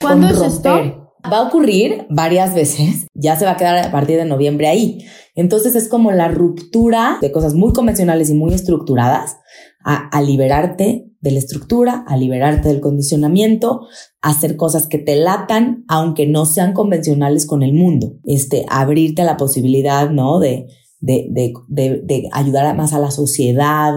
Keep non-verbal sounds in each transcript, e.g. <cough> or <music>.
¿Cuándo es esto? Va a ocurrir varias veces, ya se va a quedar a partir de noviembre ahí. Entonces es como la ruptura de cosas muy convencionales y muy estructuradas a, a liberarte de la estructura, a liberarte del condicionamiento, a hacer cosas que te latan, aunque no sean convencionales con el mundo. Este, abrirte a la posibilidad, ¿no? De, de, de, de, de ayudar más a la sociedad,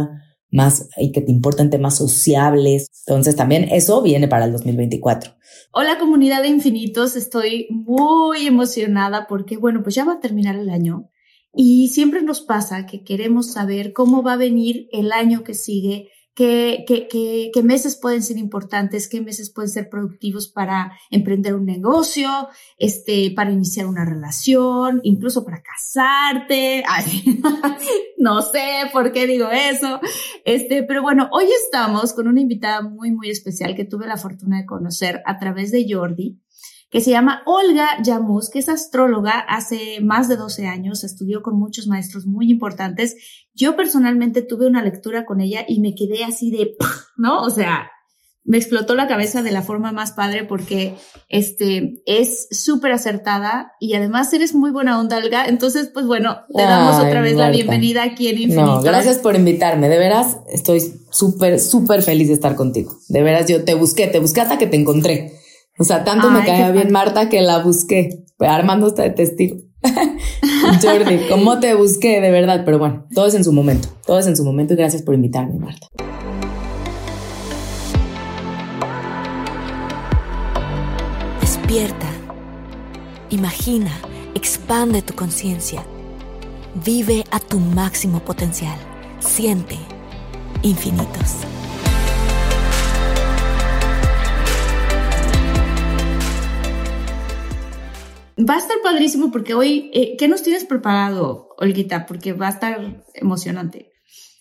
más y que te importen temas sociables. Entonces también eso viene para el 2024. Hola comunidad de infinitos, estoy muy emocionada porque bueno, pues ya va a terminar el año y siempre nos pasa que queremos saber cómo va a venir el año que sigue, qué, qué, qué, qué, meses pueden ser importantes, qué meses pueden ser productivos para emprender un negocio, este, para iniciar una relación, incluso para casarte. <laughs> No sé por qué digo eso. Este, pero bueno, hoy estamos con una invitada muy, muy especial que tuve la fortuna de conocer a través de Jordi que se llama Olga Yamus, que es astróloga, hace más de 12 años, estudió con muchos maestros muy importantes. Yo personalmente tuve una lectura con ella y me quedé así de, ¿no? O sea, me explotó la cabeza de la forma más padre porque este es súper acertada y además eres muy buena onda, Olga. Entonces, pues bueno, te damos otra vez la bienvenida aquí en Infinito. No, gracias por invitarme. De veras, estoy súper, súper feliz de estar contigo. De veras, yo te busqué, te busqué hasta que te encontré. O sea, tanto me caía bien Marta que la busqué. Armando está de testigo. <laughs> Jordi, ¿cómo te busqué de verdad? Pero bueno, todo es en su momento. Todo es en su momento y gracias por invitarme, Marta. Despierta. Imagina, expande tu conciencia. Vive a tu máximo potencial. Siente infinitos. Va a estar padrísimo porque hoy, eh, ¿qué nos tienes preparado, Olguita? Porque va a estar emocionante.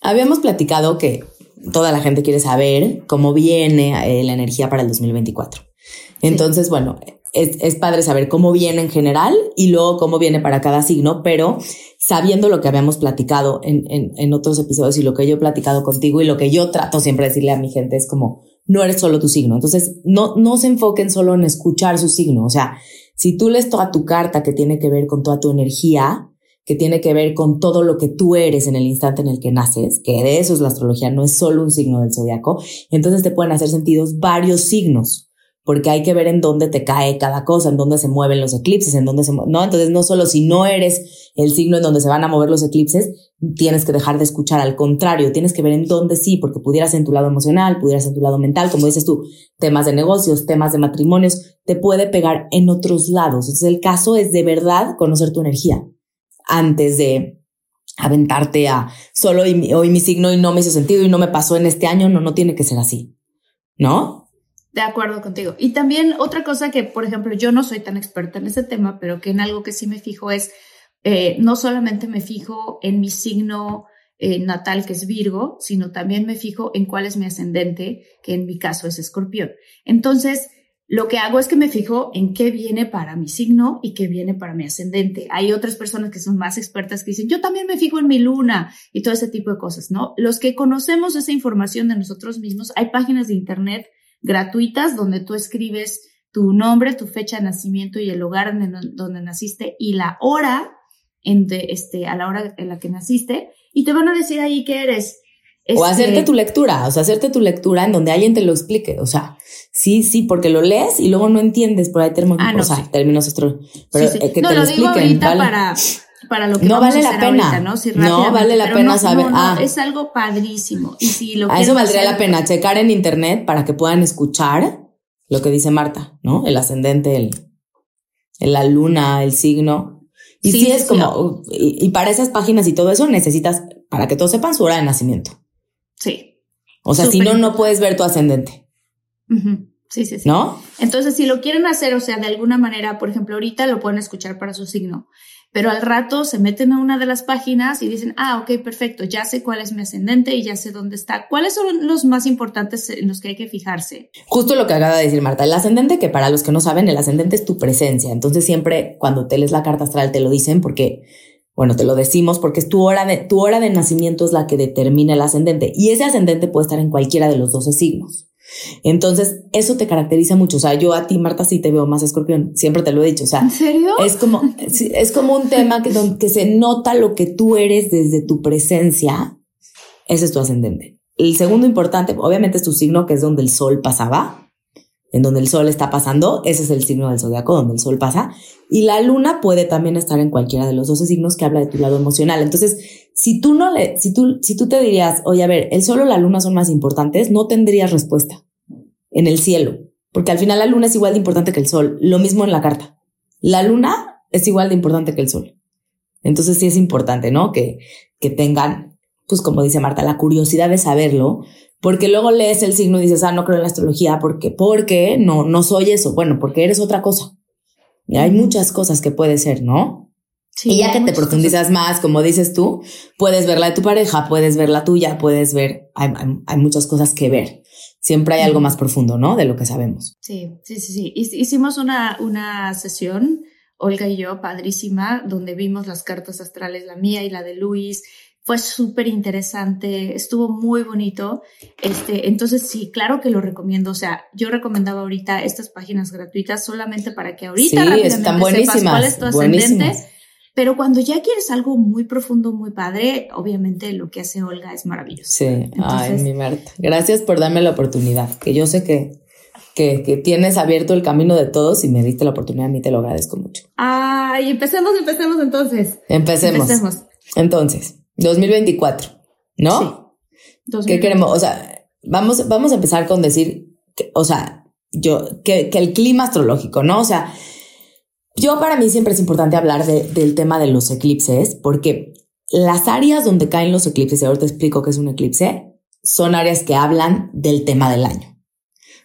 Habíamos platicado que toda la gente quiere saber cómo viene eh, la energía para el 2024. Entonces, sí. bueno, es, es, padre saber cómo viene en general y luego cómo viene para cada signo, pero sabiendo lo que habíamos platicado en, en, en otros episodios y lo que yo he platicado contigo y lo que yo trato siempre de decirle a mi gente es como, no eres solo tu signo. Entonces, no, no se enfoquen solo en escuchar su signo. O sea, si tú lees toda tu carta que tiene que ver con toda tu energía, que tiene que ver con todo lo que tú eres en el instante en el que naces, que de eso es la astrología, no es solo un signo del zodiaco, entonces te pueden hacer sentidos varios signos, porque hay que ver en dónde te cae cada cosa, en dónde se mueven los eclipses, en dónde se no, entonces no solo si no eres el signo en donde se van a mover los eclipses, tienes que dejar de escuchar, al contrario, tienes que ver en dónde sí, porque pudieras en tu lado emocional, pudieras en tu lado mental, como dices tú, temas de negocios, temas de matrimonios, te puede pegar en otros lados. Entonces el caso es de verdad conocer tu energía antes de aventarte a solo hoy, mi signo y no me hizo sentido y no me pasó en este año, no, no tiene que ser así, ¿no? De acuerdo contigo. Y también otra cosa que, por ejemplo, yo no soy tan experta en ese tema, pero que en algo que sí me fijo es, eh, no solamente me fijo en mi signo eh, natal, que es Virgo, sino también me fijo en cuál es mi ascendente, que en mi caso es Escorpión. Entonces, lo que hago es que me fijo en qué viene para mi signo y qué viene para mi ascendente. Hay otras personas que son más expertas que dicen, yo también me fijo en mi luna y todo ese tipo de cosas, ¿no? Los que conocemos esa información de nosotros mismos, hay páginas de internet gratuitas donde tú escribes tu nombre, tu fecha de nacimiento y el lugar en donde naciste y la hora en de, este, a la hora en la que naciste y te van a decir ahí que eres. O hacerte tu lectura, o sea, hacerte tu lectura en donde alguien te lo explique. O sea, sí, sí, porque lo lees y luego no entiendes por ahí términos, ah, no, o sea, términos astro, pero que no, te lo, digo ahorita para para lo que no vale la pena. ¿no? no vale la pena saber. ah, es algo padrísimo. Y si lo a eso valdría la pena checar en internet para que puedan escuchar lo que dice Marta, ¿no? El ascendente, el, la luna, el signo. Y sí, es como, y, para esas páginas y todo eso necesitas, para que todos sepan su hora de nacimiento. Sí. O sea, si no, no puedes ver tu ascendente. Sí, sí, sí. ¿No? Entonces, si lo quieren hacer, o sea, de alguna manera, por ejemplo, ahorita lo pueden escuchar para su signo pero al rato se meten a una de las páginas y dicen, ah, ok, perfecto, ya sé cuál es mi ascendente y ya sé dónde está. ¿Cuáles son los más importantes en los que hay que fijarse? Justo lo que acaba de decir Marta, el ascendente, que para los que no saben, el ascendente es tu presencia. Entonces siempre cuando te lees la carta astral te lo dicen porque, bueno, te lo decimos porque es tu hora de, tu hora de nacimiento es la que determina el ascendente y ese ascendente puede estar en cualquiera de los 12 signos. Entonces, eso te caracteriza mucho. O sea, yo a ti, Marta, sí te veo más escorpión. Siempre te lo he dicho. O sea, ¿en serio? Es como, es como un tema que, que se nota lo que tú eres desde tu presencia. Ese es tu ascendente. El segundo importante, obviamente, es tu signo, que es donde el sol pasaba. En donde el sol está pasando, ese es el signo del zodiaco, donde el sol pasa. Y la luna puede también estar en cualquiera de los 12 signos que habla de tu lado emocional. Entonces, si tú no le, si tú, si tú te dirías, oye, a ver, el sol o la luna son más importantes, no tendrías respuesta en el cielo, porque al final la luna es igual de importante que el sol. Lo mismo en la carta. La luna es igual de importante que el sol. Entonces sí es importante, ¿no? Que, que tengan, pues como dice Marta, la curiosidad de saberlo, porque luego lees el signo y dices, ah, no creo en la astrología, porque, porque no, no soy eso. Bueno, porque eres otra cosa. Y hay muchas cosas que puede ser, ¿no? y ya que te profundizas más, como dices tú, puedes ver la de tu pareja, puedes ver la tuya, puedes ver, hay, hay, muchas cosas que ver. Siempre hay algo más profundo, ¿no? De lo que sabemos. Sí, sí, sí, sí. Hicimos una, una sesión, Olga y yo, padrísima, donde vimos las cartas astrales, la mía y la de Luis. Fue súper interesante, estuvo muy bonito. Este, entonces sí, claro que lo recomiendo. O sea, yo recomendaba ahorita estas páginas gratuitas solamente para que ahorita sí, están buenísimas, cuál es tu ascendente pero cuando ya quieres algo muy profundo, muy padre, obviamente lo que hace Olga es maravilloso. Sí, ay, mi Marta. Gracias por darme la oportunidad, que yo sé que, que, que, tienes abierto el camino de todos y me diste la oportunidad, a mí te lo agradezco mucho. Ay, empecemos, empecemos entonces. Empecemos. Empecemos. Entonces, 2024, ¿no? Sí. ¿Qué queremos? O sea, vamos, vamos a empezar con decir, que, o sea, yo, que, que el clima astrológico, ¿no? O sea, yo para mí siempre es importante hablar del tema de los eclipses porque las áreas donde caen los eclipses, y ahora te explico qué es un eclipse, son áreas que hablan del tema del año.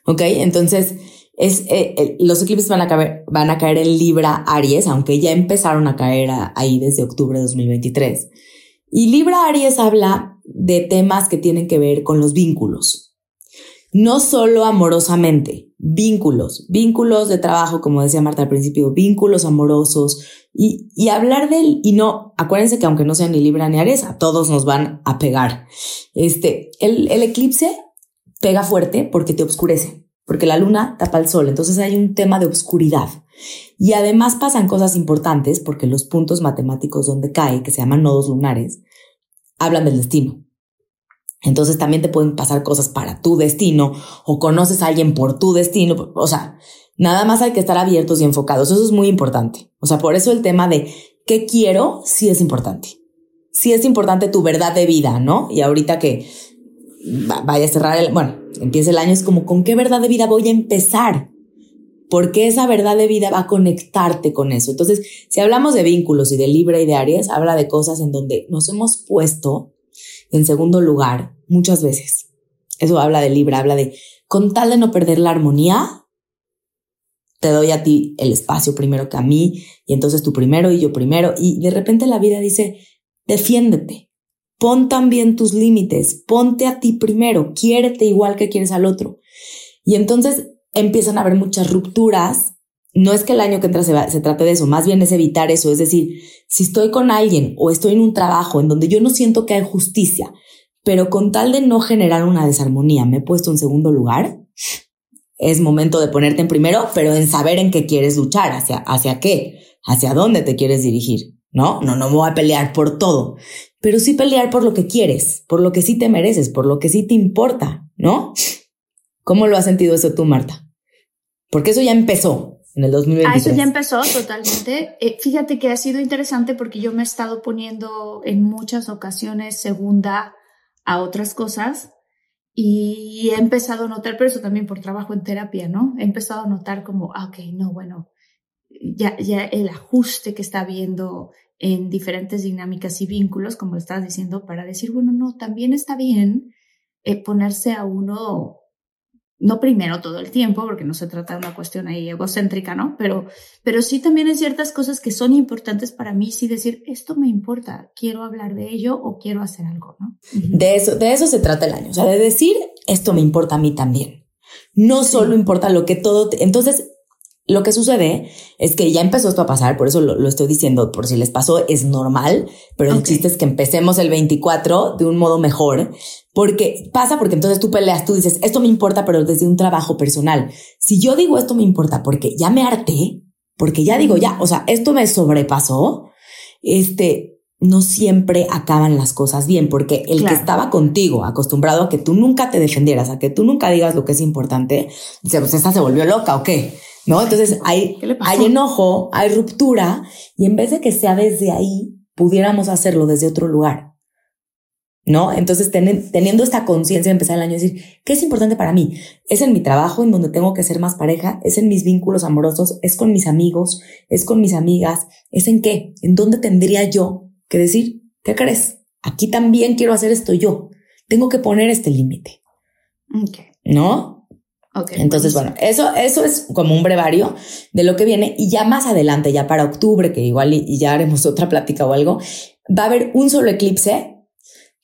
¿Ok? Entonces, es, eh, eh, los eclipses van a, caer, van a caer en Libra Aries, aunque ya empezaron a caer ahí desde octubre de 2023. Y Libra Aries habla de temas que tienen que ver con los vínculos. No solo amorosamente, vínculos, vínculos de trabajo, como decía Marta al principio, vínculos amorosos y, y hablar del, y no, acuérdense que aunque no sea ni Libra ni Aries, a todos nos van a pegar. Este, el, el eclipse pega fuerte porque te oscurece, porque la luna tapa el sol, entonces hay un tema de oscuridad. Y además pasan cosas importantes porque los puntos matemáticos donde cae, que se llaman nodos lunares, hablan del destino. Entonces también te pueden pasar cosas para tu destino o conoces a alguien por tu destino. O sea, nada más hay que estar abiertos y enfocados. Eso es muy importante. O sea, por eso el tema de qué quiero sí es importante. Sí es importante tu verdad de vida, ¿no? Y ahorita que vaya a cerrar el, bueno, empieza el año, es como con qué verdad de vida voy a empezar. Porque esa verdad de vida va a conectarte con eso. Entonces, si hablamos de vínculos y de Libra y de Aries, habla de cosas en donde nos hemos puesto en segundo lugar, muchas veces. Eso habla de Libra, habla de, con tal de no perder la armonía, te doy a ti el espacio primero que a mí, y entonces tú primero y yo primero, y de repente la vida dice, defiéndete, pon también tus límites, ponte a ti primero, quiérete igual que quieres al otro. Y entonces empiezan a haber muchas rupturas no es que el año que entra se, trate de eso, más bien es evitar eso. Es decir, si estoy con alguien o estoy en un trabajo en donde yo no siento que hay justicia, pero con tal de no generar una desarmonía me he puesto en segundo lugar, es momento de ponerte en primero, pero en saber en qué quieres luchar, hacia, hacia qué, hacia dónde te quieres dirigir. ¿no? No, no me voy a pelear por todo. pero sí pelear por lo que quieres, por lo que sí te mereces, por lo que sí te importa, ¿no? ¿Cómo lo has sentido eso tú, Marta? Porque eso ya empezó en el 2023. Ah, eso ya empezó totalmente. Eh, fíjate que ha sido interesante porque yo me he estado poniendo en muchas ocasiones segunda a otras cosas y he empezado a notar, pero eso también por trabajo en terapia, ¿no? He empezado a notar como, ah, ok, no, bueno, ya, ya el ajuste que está habiendo en diferentes dinámicas y vínculos, como estás diciendo, para decir, bueno, no, también está bien eh, ponerse a uno no primero todo el tiempo, porque no se trata de una cuestión ahí egocéntrica, ¿no? Pero, pero sí también hay ciertas cosas que son importantes para mí, sí decir, esto me importa, quiero hablar de ello o quiero hacer algo, ¿no? De eso, de eso se trata el año, o sea, de decir, esto me importa a mí también. No solo importa lo que todo, entonces lo que sucede es que ya empezó esto a pasar, por eso lo, estoy diciendo, por si les pasó, es normal, pero el chiste es que empecemos el 24 de un modo mejor, porque pasa porque entonces tú peleas, tú dices, esto me importa, pero desde un trabajo personal. Si yo digo esto me importa porque ya me harté, porque ya digo, ya, o sea, esto me sobrepasó, este, no siempre acaban las cosas bien, porque el que estaba contigo, acostumbrado a que tú nunca te defendieras, a que tú nunca digas lo que es importante, dice, pues esta se volvió loca o qué. ¿no? Entonces hay, hay enojo, hay ruptura y en vez de que sea desde ahí, pudiéramos hacerlo desde otro lugar. ¿No? Entonces, teniendo esta conciencia de empezar el año, decir, ¿qué es importante para mí? Es en mi trabajo, en donde tengo que ser más pareja, es en mis vínculos amorosos, es con mis amigos, es con mis amigas, es en qué, en dónde tendría yo que decir, ¿qué crees? Aquí también quiero hacer esto yo. Tengo que poner este límite. ¿No? Entonces, bueno, eso, eso es como un brevario de lo que viene y ya más adelante, ya para octubre, que igual y, ya haremos otra plática o algo, va a haber un solo eclipse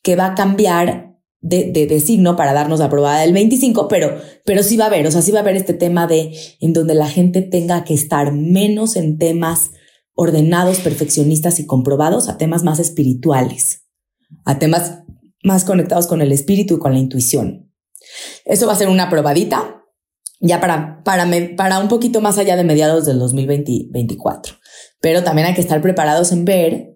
que va a cambiar de, de, signo para darnos la probada del 25, pero, pero sí va a haber, o sea, sí va a haber este tema de en donde la gente tenga que estar menos en temas ordenados, perfeccionistas y comprobados a temas más espirituales, a temas más conectados con el espíritu y con la intuición. Eso va a ser una probadita ya para, para, para un poquito más allá de mediados del 2024. Pero también hay que estar preparados en ver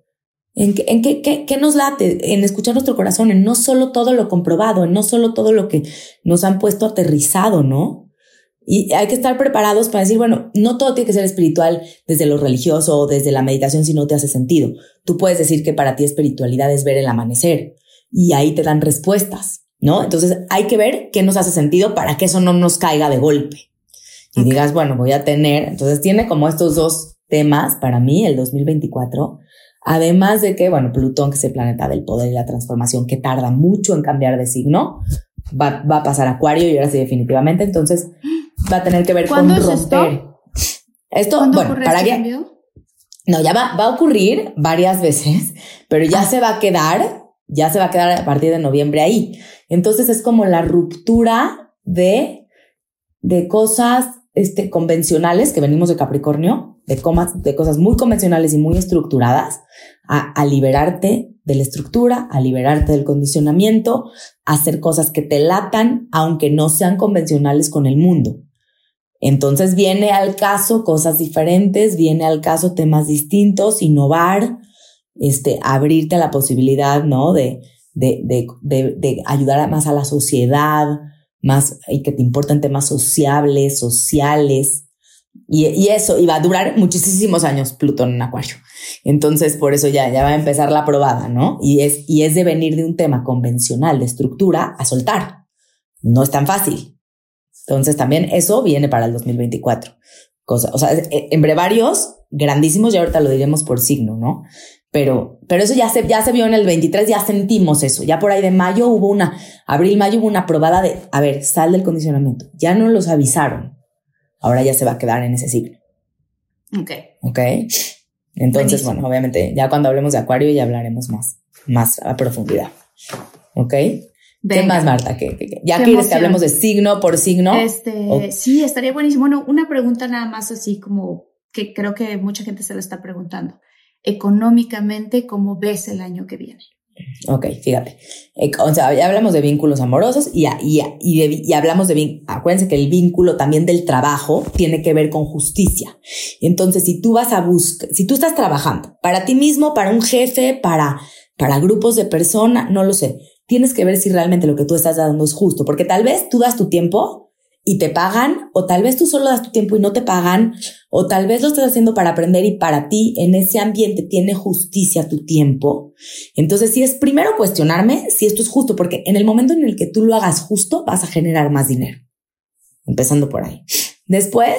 en, qué, en qué, qué, nos late, en escuchar nuestro corazón, en no solo todo lo comprobado, en no solo todo lo que nos han puesto aterrizado, ¿no? Y hay que estar preparados para decir, bueno, no todo tiene que ser espiritual desde lo religioso o desde la meditación si no te hace sentido. Tú puedes decir que para ti espiritualidad es ver el amanecer y ahí te dan respuestas. ¿no? Entonces hay que ver qué nos hace sentido para que eso no nos caiga de golpe. Y digas, bueno, voy a tener, entonces tiene como estos dos temas para mí, el 2024, además de que, bueno, Plutón, que es el planeta del poder y la transformación, que tarda mucho en cambiar de signo, va, va a pasar a Acuario y ahora sí definitivamente, entonces va a tener que ver con romper. Esto, esto bueno, para este que... No, ya va, va a ocurrir varias veces, pero ya ah. se va a quedar, ya se va a quedar a partir de noviembre ahí. Entonces es como la ruptura de, de cosas este, convencionales que venimos de Capricornio, de, comas, de cosas muy convencionales y muy estructuradas, a, liberarte de la estructura, a liberarte del condicionamiento, hacer cosas que te latan, aunque no sean convencionales con el mundo. Entonces viene al caso cosas diferentes, viene al caso temas distintos, innovar, este, abrirte a la posibilidad, ¿no? De, de, de, de ayudar más a la sociedad, más y que te importan temas sociables, sociales. Y, y, eso, y va a durar muchísimos años Plutón en Acuario. Entonces, por eso ya, ya va a empezar la probada, ¿no? Y es, y es de venir de un tema convencional de estructura a soltar. No es tan fácil. Entonces, también eso viene para el 2024. Cosa, o sea, en brevarios grandísimos, y ahorita lo diremos por signo, ¿no? Pero, pero eso ya se, ya se vio en el 23, ya sentimos eso. Ya por ahí de mayo hubo una, abril, mayo hubo una probada de, a ver, sal del condicionamiento. Ya no los avisaron. Ahora ya se va a quedar en ese ciclo. Ok. Ok. Entonces, bueno, obviamente, ya cuando hablemos de Acuario ya hablaremos más, más a profundidad. Ok. ¿Qué más, Marta? ¿Qué, ya quieres que hablemos de signo por signo? Este, Sí, estaría buenísimo. Bueno, una pregunta nada más así como que creo que mucha gente se lo está preguntando económicamente, ¿cómo ves el año que viene? Ok, fíjate. Eh, o sea, ya hablamos de vínculos amorosos y, y, y, hablamos de, acuérdense que el vínculo también del trabajo tiene que ver con justicia. Entonces, si tú vas a buscar, si tú estás trabajando para ti mismo, para un jefe, para, para grupos de personas, no lo sé. Tienes que ver si realmente lo que tú estás dando es justo, porque tal vez tú das tu tiempo y te pagan, o tal vez tú solo das tu tiempo y no te pagan, o tal vez lo estás haciendo para aprender y para ti en ese ambiente tiene justicia tu tiempo. Entonces, si es primero cuestionarme si esto es justo, porque en el momento en el que tú lo hagas justo, vas a generar más dinero. Empezando por ahí. Después,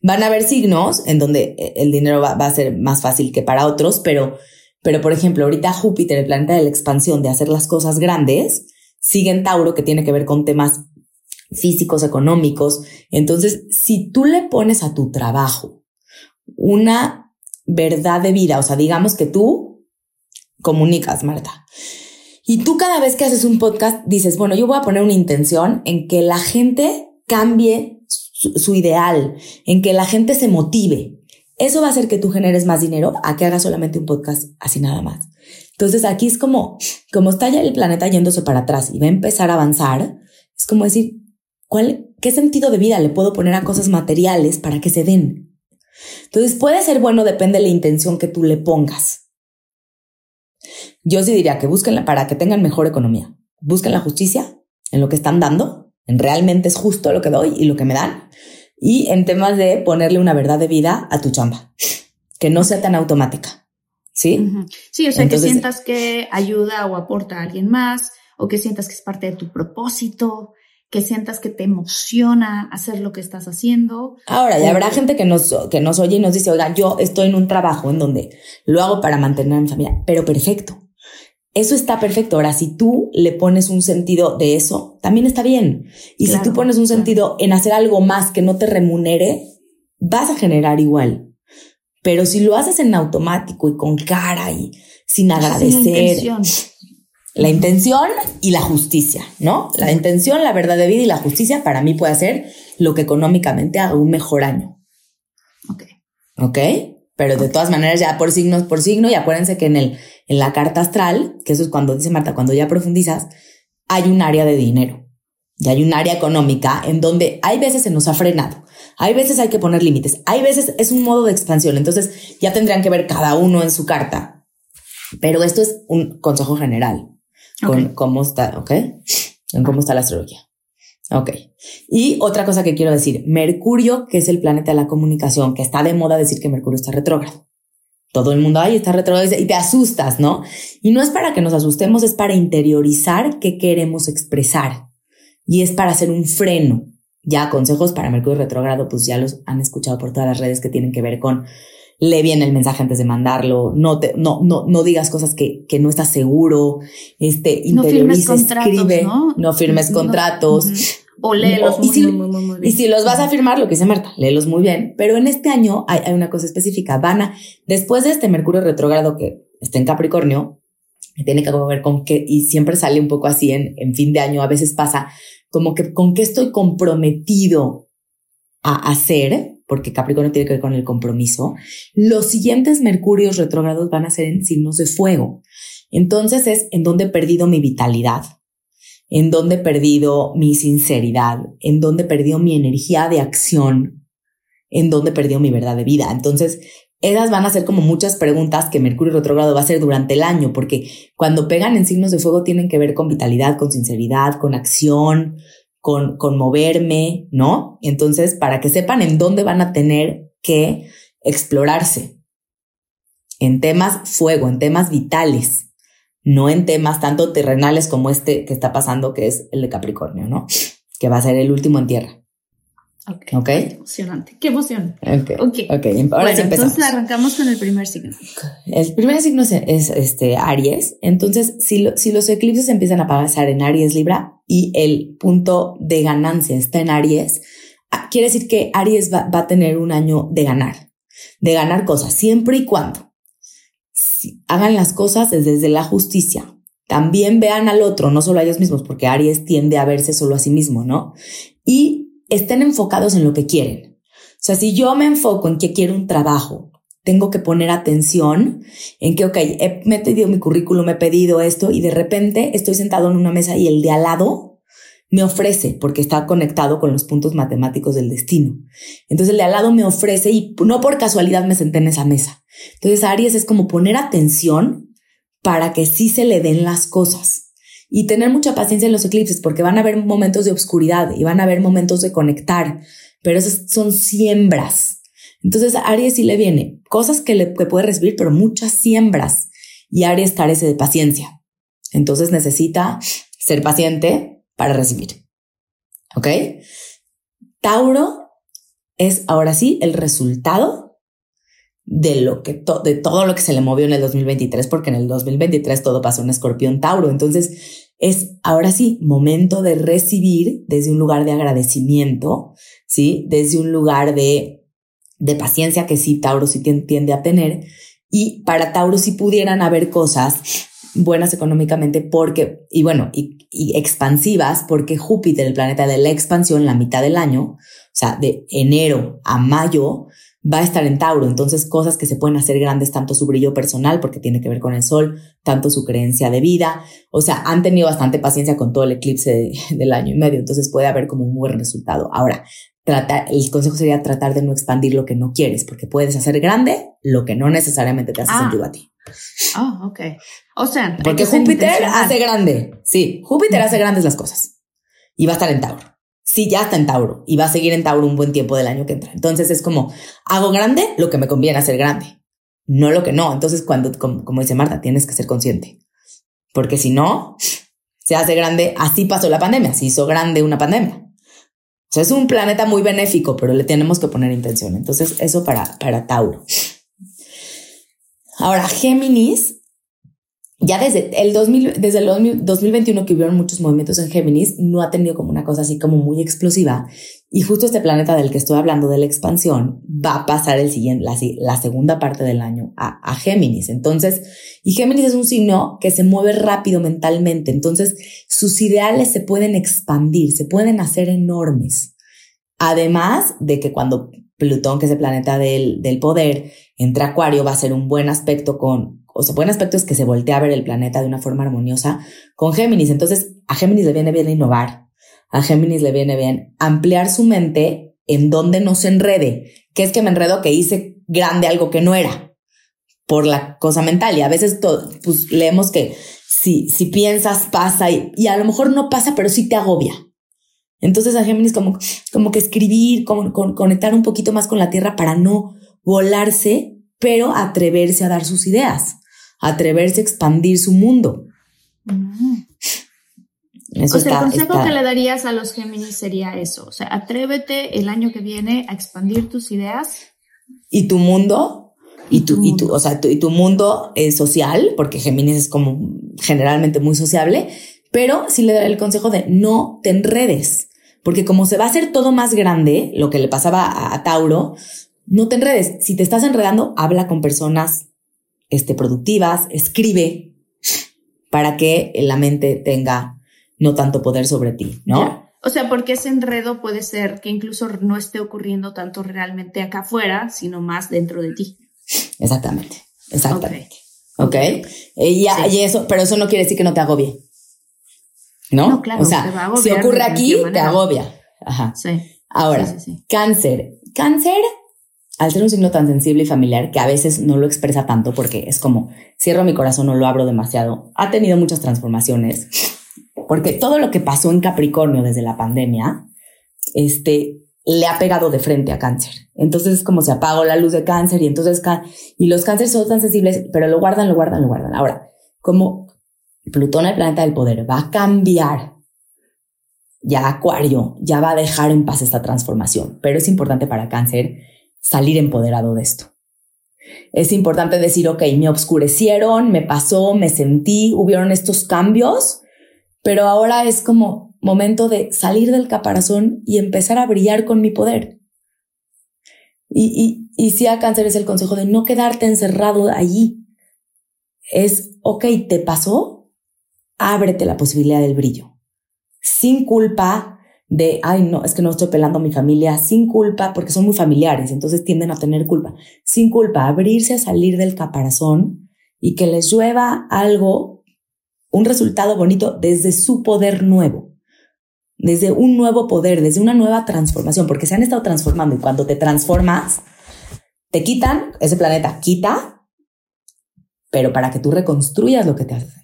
van a haber signos en donde eh, el dinero va, a ser más fácil que para otros, pero pero, por ejemplo, ahorita Júpiter, el planeta de la expansión, de hacer las cosas grandes, sigue en Tauro, que tiene que ver con temas físicos, económicos. Entonces, si tú le pones a tu trabajo una verdad de vida, o sea, digamos que tú comunicas, Marta, y tú cada vez que haces un podcast dices, bueno, yo voy a poner una intención en que la gente cambie su, ideal, en que la gente se motive, eso va a hacer que tú generes más dinero a que hagas solamente un podcast así nada más. Entonces aquí es como, como está ya el planeta yéndose para atrás y va a empezar a avanzar, es como decir, ¿cuál, qué sentido de vida le puedo poner a cosas materiales para que se den? Entonces puede ser bueno, depende de la intención que tú le pongas. Yo sí diría que busquen para que tengan mejor economía. Busquen la justicia en lo que están dando, en realmente es justo lo que doy y lo que me dan y en temas de ponerle una verdad de vida a tu chamba, que no sea tan automática. ¿Sí? Sí, o sea, que sientas que ayuda o aporta a alguien más, o que sientas que es parte de tu propósito, que sientas que te emociona hacer lo que estás haciendo. Ahora, ya habrá gente que nos, que nos oye y nos dice, oiga, yo estoy en un trabajo en donde lo hago para mantener a mi familia, pero perfecto. Eso está perfecto. Ahora, si tú le pones un sentido de eso, también está bien. Y si tú pones un sentido en hacer algo más que no te remunere, vas a generar igual. Pero si lo haces en automático y con cara y sin agradecer. La intención y la justicia, ¿no? La intención, la verdad de vida y la justicia para mí puede ser lo que económicamente haga un mejor año. Ok. Ok. Pero de todas maneras, ya por signos por signo, y acuérdense que en el, en la carta astral, que eso es cuando dice Marta, cuando ya profundizas, hay un área de dinero. Y hay un área económica en donde hay veces se nos ha frenado. Hay veces hay que poner límites. Hay veces es un modo de expansión. Entonces ya tendrían que ver cada uno en su carta. Pero esto es un consejo general con cómo está, ¿ok? En cómo está la astrología. Ok. Y otra cosa que quiero decir, Mercurio, que es el planeta de la comunicación, que está de moda decir que Mercurio está retrógrado. Todo el mundo, ahí está retrógrado y te asustas, ¿no? Y no es para que nos asustemos, es para interiorizar qué queremos expresar. Y es para hacer un freno. Ya consejos para Mercurio retrógrado, pues ya los han escuchado por todas las redes que tienen que ver con lee bien el mensaje antes de mandarlo, no te, no, no, no digas cosas que, que no estás seguro, este, interioriza, escribe, ¿no? no firmes contratos. O léelos y, si, muy, muy, muy, bien. y si los vas a firmar, lo que dice Marta, léelos muy bien. Pero en este año hay, hay una cosa específica. Van a, después de este Mercurio retrógrado que está en Capricornio, que tiene que ver con qué, y siempre sale un poco así en, en fin de año, a veces pasa como que con qué estoy comprometido a hacer, porque Capricornio tiene que ver con el compromiso, los siguientes Mercurios retrógrados van a ser en signos de fuego. Entonces es en donde he perdido mi vitalidad, en donde he perdido mi sinceridad, en donde he perdido mi energía de acción, en donde he perdido mi verdad de vida. Entonces, esas van a ser como muchas preguntas que Mercurio retrógrado va a hacer durante el año, porque cuando pegan en signos de fuego tienen que ver con vitalidad, con sinceridad, con acción, con, con moverme, ¿no? Entonces, para que sepan en dónde van a tener que explorarse. En temas fuego, en temas vitales, no en temas tanto terrenales como este que está pasando, que es el de Capricornio, ¿no? Que va a ser el último en tierra. Ok. okay. Qué emocionante. Qué emoción. Ok. okay. okay. Ahora bueno, sí empezamos. Entonces arrancamos con el primer signo. El primer signo es, es, este Aries. Entonces, si, lo, si los eclipses empiezan a pasar en Aries Libra y el punto de ganancia está en Aries, ah, quiere decir que Aries va, a tener un año de ganar, de ganar cosas, siempre y cuando si hagan las cosas desde la justicia. También vean al otro, no solo a ellos mismos, porque Aries tiende a verse solo a sí mismo, ¿no? Y estén enfocados en lo que quieren. O sea, si yo me enfoco en que quiero un trabajo, tengo que poner atención en que, ok, he, me he pedido mi currículum, me he pedido esto y de repente estoy sentado en una mesa y el de al lado me ofrece, porque está conectado con los puntos matemáticos del destino. Entonces el de al lado me ofrece y no por casualidad me senté en esa mesa. Entonces Aries es como poner atención para que sí se le den las cosas. Y tener mucha paciencia en los eclipses, porque van a haber momentos de oscuridad y van a haber momentos de conectar, pero esas son siembras. Entonces, a Aries sí le viene cosas que, le, puede recibir, pero muchas siembras. Y Aries carece de paciencia. Entonces necesita ser paciente para recibir. ¿Ok? Tauro es ahora sí el resultado de lo que de todo lo que se le movió en el 2023, porque en el 2023 todo pasó en Escorpión Tauro. Entonces es ahora sí momento de recibir desde un lugar de agradecimiento, sí, desde un lugar de, de paciencia que sí Tauro sí tiende a tener. Y para Tauro si pudieran haber cosas buenas económicamente porque, y bueno, y, expansivas porque Júpiter, el planeta de la expansión, la mitad del año, o sea, de enero a mayo, va a estar en Tauro. Entonces, cosas que se pueden hacer grandes, tanto su brillo personal, porque tiene que ver con el sol, tanto su creencia de vida. O sea, han tenido bastante paciencia con todo el eclipse del año y medio. Entonces, puede haber como un buen resultado. Ahora, tratar, el consejo sería tratar de no expandir lo que no quieres, porque puedes hacer grande lo que no necesariamente te hace ah. sentido a ti. Oh, ok. O sea, porque Júpiter hace grande. Sí, Júpiter hace grandes las cosas y va a estar en Tauro. Sí, ya está en Tauro y va a seguir en Tauro un buen tiempo del año que entra. Entonces es como hago grande lo que me conviene hacer grande, no lo que no. Entonces, cuando, como, dice Marta, tienes que ser consciente porque si no, se hace grande. Así pasó la pandemia, se hizo grande una pandemia. Es un planeta muy benéfico, pero le tenemos que poner intención. Entonces, eso para, para Tauro. Ahora, Géminis, ya desde el, 2000, desde el 2021 que hubieron muchos movimientos en Géminis, no ha tenido como una cosa así como muy explosiva. Y justo este planeta del que estoy hablando, de la expansión, va a pasar el siguiente, la, segunda parte del año a, a Géminis. Entonces, y Géminis es un signo que se mueve rápido mentalmente. Entonces, sus ideales se pueden expandir, se pueden hacer enormes. Además de que cuando Plutón, que es el planeta del, del poder, entra Acuario, va a ser un buen aspecto con, o sea, buen aspecto es que se voltea a ver el planeta de una forma armoniosa con Géminis. Entonces, a Géminis le viene bien innovar, a Géminis le viene bien ampliar su mente en donde no se enrede. que es que me enredo que hice grande algo que no era? Por la cosa mental. Y a veces pues leemos que si, si piensas pasa y, y a lo mejor no pasa, pero sí te agobia. Entonces a Géminis como, como que escribir, como, conectar un poquito más con la tierra para no volarse, pero atreverse a dar sus ideas, atreverse a expandir su mundo. Mm. Eso o sea, el consejo que le darías a los Géminis sería eso, o sea, atrévete el año que viene a expandir tus ideas. Y tu mundo, y tu, y tu, o sea, tu, y tu mundo es social, porque Géminis es como generalmente muy sociable, pero sí le daré el consejo de no te enredes, porque como se va a hacer todo más grande, lo que le pasaba a, Tauro, no te enredes. Si te estás enredando, habla con personas este, productivas, escribe para que la mente tenga no tanto poder sobre ti, ¿no? O sea, porque ese enredo puede ser que incluso no esté ocurriendo tanto realmente acá afuera, sino más dentro de ti. Exactamente, exactamente. Ok. Y, y, eso, pero eso no quiere decir que no te agobie. ¿No? claro, o sea, si ocurre aquí, te agobia. Ajá. Sí. Ahora, cáncer. Cáncer, al ser un signo tan sensible y familiar que a veces no lo expresa tanto porque es como cierro mi corazón o lo abro demasiado, ha tenido muchas transformaciones. Porque todo lo que pasó en Capricornio desde la pandemia, este, le ha pegado de frente a cáncer. Entonces es como se apagó la luz de cáncer y entonces, y los cánceres son tan sensibles, pero lo guardan, lo guardan, lo guardan. Ahora, como Plutón, el planeta del poder, va a cambiar. Ya Acuario ya va a dejar en paz esta transformación, pero es importante para cáncer salir empoderado de esto. Es importante decir, ok, me obscurecieron, me pasó, me sentí, hubieron estos cambios, pero ahora es como momento de salir del caparazón y empezar a brillar con mi poder. Y, y, y si a cáncer es el consejo de no quedarte encerrado allí. Es, ok, ¿te pasó? Ábrete la posibilidad del brillo. Sin culpa de, ay, no, es que no estoy pelando a mi familia, sin culpa, porque son muy familiares, entonces tienden a tener culpa. Sin culpa, abrirse a salir del caparazón y que les llueva algo, un resultado bonito desde su poder nuevo, desde un nuevo poder, desde una nueva transformación, porque se han estado transformando y cuando te transformas, te quitan, ese planeta quita pero para que tú reconstruyas lo que te hace.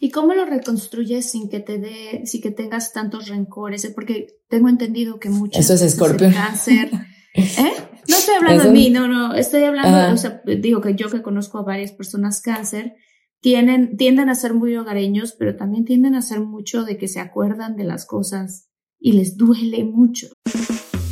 ¿Y cómo lo reconstruyes sin que te dé, sin que tengas tantos rencores? Porque tengo entendido que muchas Eso es Escorpio. cáncer. ¿Eh? No estoy hablando de mí, no, no, estoy hablando, o sea, digo que yo que conozco a varias personas cáncer, tienen, tienden a ser muy hogareños, pero también tienden a ser mucho de que se acuerdan de las cosas y les duele mucho.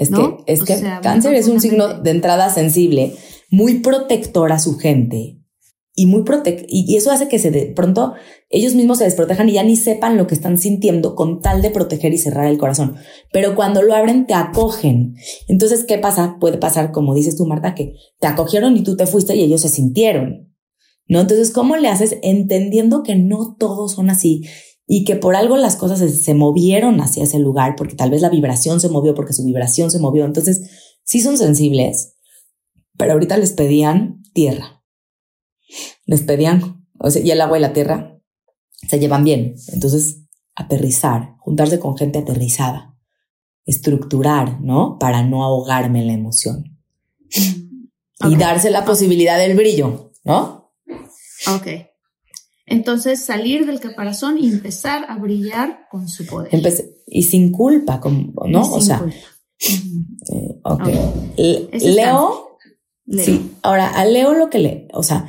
Es ¿No? que, es O que sea, cáncer es un signo de entrada sensible, muy protector a su gente y muy protec y y eso hace que se de pronto ellos mismos se desprotejan y ya ni sepan lo que están sintiendo con tal de proteger y cerrar el corazón. Pero cuando lo abren te acogen. Entonces, ¿qué pasa? Puede pasar, como dices tú, Marta, que te acogieron y tú te fuiste y ellos se sintieron. ¿No? Entonces, ¿cómo le haces entendiendo que no todos son así y que por algo las cosas se, se movieron hacia ese lugar, porque tal vez la vibración se movió, porque su vibración se movió. Entonces, sí son sensibles, pero ahorita les pedían tierra. Les pedían, o sea, y el agua y la tierra se llevan bien. Entonces, aterrizar, juntarse con gente aterrizada, estructurar, ¿no? Para no ahogarme en la emoción. Y Ok. darse la posibilidad del brillo, ¿no? Ok. Entonces, salir del caparazón y empezar a brillar con su poder. Empecé- y sin culpa, como, ¿no? Sin o sea, culpa. Eh, Leo, Leo. sí. Ahora, a Leo lo que le, o sea,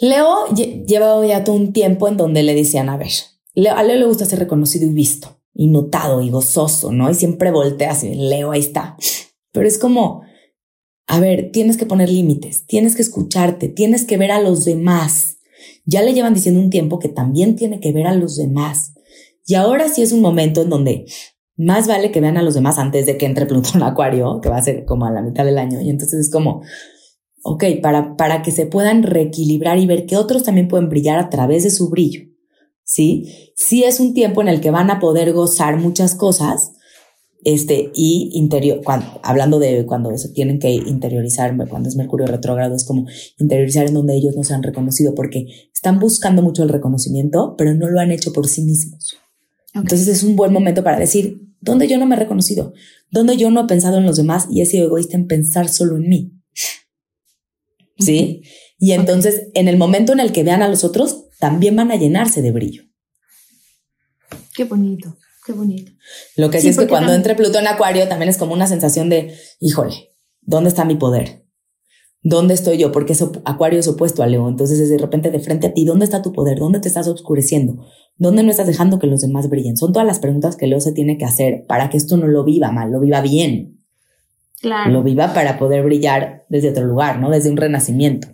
Leo lle- lleva ya todo un tiempo en donde le decían, a ver, Leo, a Leo le gusta ser reconocido y visto, y notado y gozoso, ¿no? Y siempre voltea así, Leo, ahí está. Pero es como, a ver, tienes que poner límites, tienes que escucharte, tienes que ver a los demás. Ya le llevan diciendo un tiempo que también tiene que ver a los demás. Y ahora sí es un momento en donde más vale que vean a los demás antes de que entre Plutón Acuario, que va a ser como a la mitad del año. Y entonces es como, ok, para, para que se puedan reequilibrar y ver que otros también pueden brillar a través de su brillo. Sí, sí es un tiempo en el que van a poder gozar muchas cosas. Este, y interior, cuando, hablando de cuando se tienen que interiorizar, cuando es Mercurio retrógrado, es como interiorizar en donde ellos no se han reconocido porque están buscando mucho el reconocimiento, pero no lo han hecho por sí mismos. Entonces es un buen momento para decir, ¿dónde yo no me he reconocido? ¿Dónde yo no he pensado en los demás y he sido egoísta en pensar solo en mí? ¿Sí? Y entonces, en el momento en el que vean a los otros, también van a llenarse de brillo. Qué bonito, qué bonito. Lo que sí, Sí, es que cuando también- entre Plutón Acuario también es como una sensación de, híjole, ¿dónde está mi poder? ¿Dónde estoy yo? Porque es op- Acuario es opuesto a Leo. Entonces es de repente de frente a ti, ¿dónde está tu poder? ¿Dónde te estás oscureciendo? ¿Dónde no estás dejando que los demás brillen? Son todas las preguntas que Leo se tiene que hacer para que esto no lo viva mal, lo viva bien, Claro. lo viva para poder brillar desde otro lugar, ¿no? Desde un renacimiento.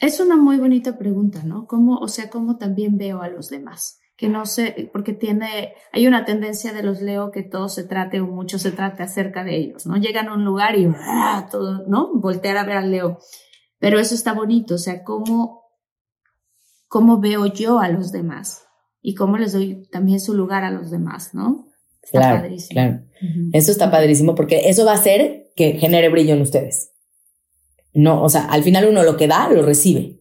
Es una muy bonita pregunta, ¿no? ¿Cómo, o sea, cómo también veo a los demás? Que no sé, porque tiene, hay una tendencia de los Leo que todo se trate o mucho se trate acerca de ellos, ¿no? Llegan a un lugar y ¡ah! todo, ¿no? Voltear a ver al Leo. Pero eso está bonito, o sea, cómo, cómo veo yo a los demás y cómo les doy también su lugar a los demás, ¿no? Está Claro, padrísimo. claro. Eso está padrísimo porque eso va a hacer que genere brillo en ustedes. No, o sea, al final uno lo que da, lo recibe.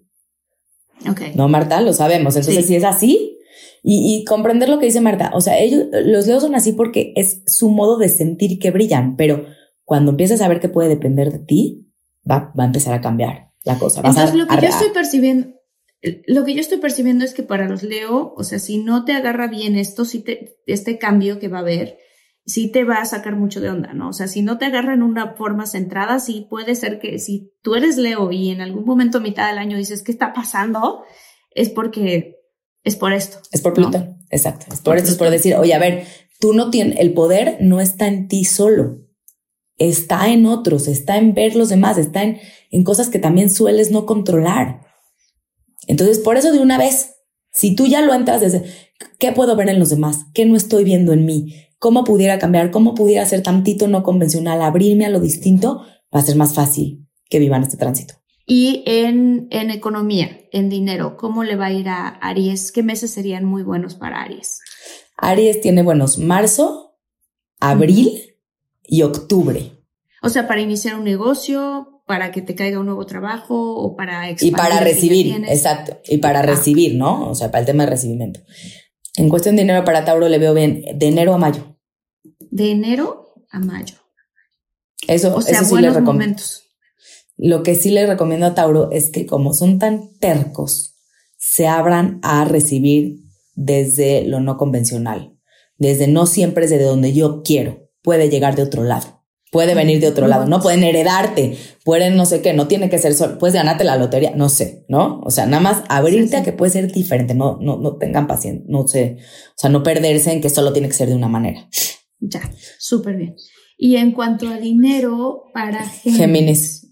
Ok. No, Marta, lo sabemos. Entonces, Sí. si es así, y, y comprender lo que dice Marta, o sea, ellos, los leos son así porque es su modo de sentir que brillan, pero cuando empiezas a ver que puede depender de ti, va, va a empezar a cambiar la cosa. Vas Entonces, a, lo que a- yo estoy percibiendo, lo que yo estoy percibiendo es que para los Leo, o sea, si no te agarra bien esto, si te, este cambio que va a haber, sí te va a sacar mucho de onda, ¿no? O sea, si no te agarran una forma centrada, sí puede ser que si tú eres Leo y en algún momento a mitad del año dices, ¿qué está pasando? Es porque es por esto. Es por Plutón, exacto. Es por, esto, es por decir, oye, a ver, tú no tienes, el poder no está en ti solo, está en otros, está en ver los demás, está en, en cosas que también sueles no controlar. Entonces, por eso de una vez, si tú ya lo entras desde, ¿qué puedo ver en los demás? ¿Qué no estoy viendo en mí? ¿Cómo pudiera cambiar? ¿Cómo pudiera ser tantito no convencional? Abrirme a lo distinto va a ser más fácil que vivan este tránsito. Y en, en economía, en dinero, ¿cómo le va a ir a Aries? ¿Qué meses serían muy buenos para Aries? Aries tiene buenos marzo, abril y octubre. O sea, para iniciar un negocio, para que te caiga un nuevo trabajo o para Y para recibir, exacto. Y para ah. recibir, ¿no? O sea, para el tema de recibimiento. En cuestión de dinero para Tauro le veo bien de enero a mayo. De enero a mayo. Eso, o sea, buenos momentos. Lo que sí le recomiendo a Tauro es que como son tan tercos, se abran a recibir desde lo no convencional, desde no siempre es de donde yo quiero, puede llegar de otro lado, puede venir de otro lado, no pueden heredarte, pueden no sé qué, no tiene que ser solo, puedes ganarte la lotería, no sé, ¿no? O sea, nada más abrirte a que puede ser diferente, no, no, no tengan paciencia, no sé, o sea, no perderse en que solo tiene que ser de una manera. Ya, súper bien. Y en cuanto a dinero para Géminis. Géminis.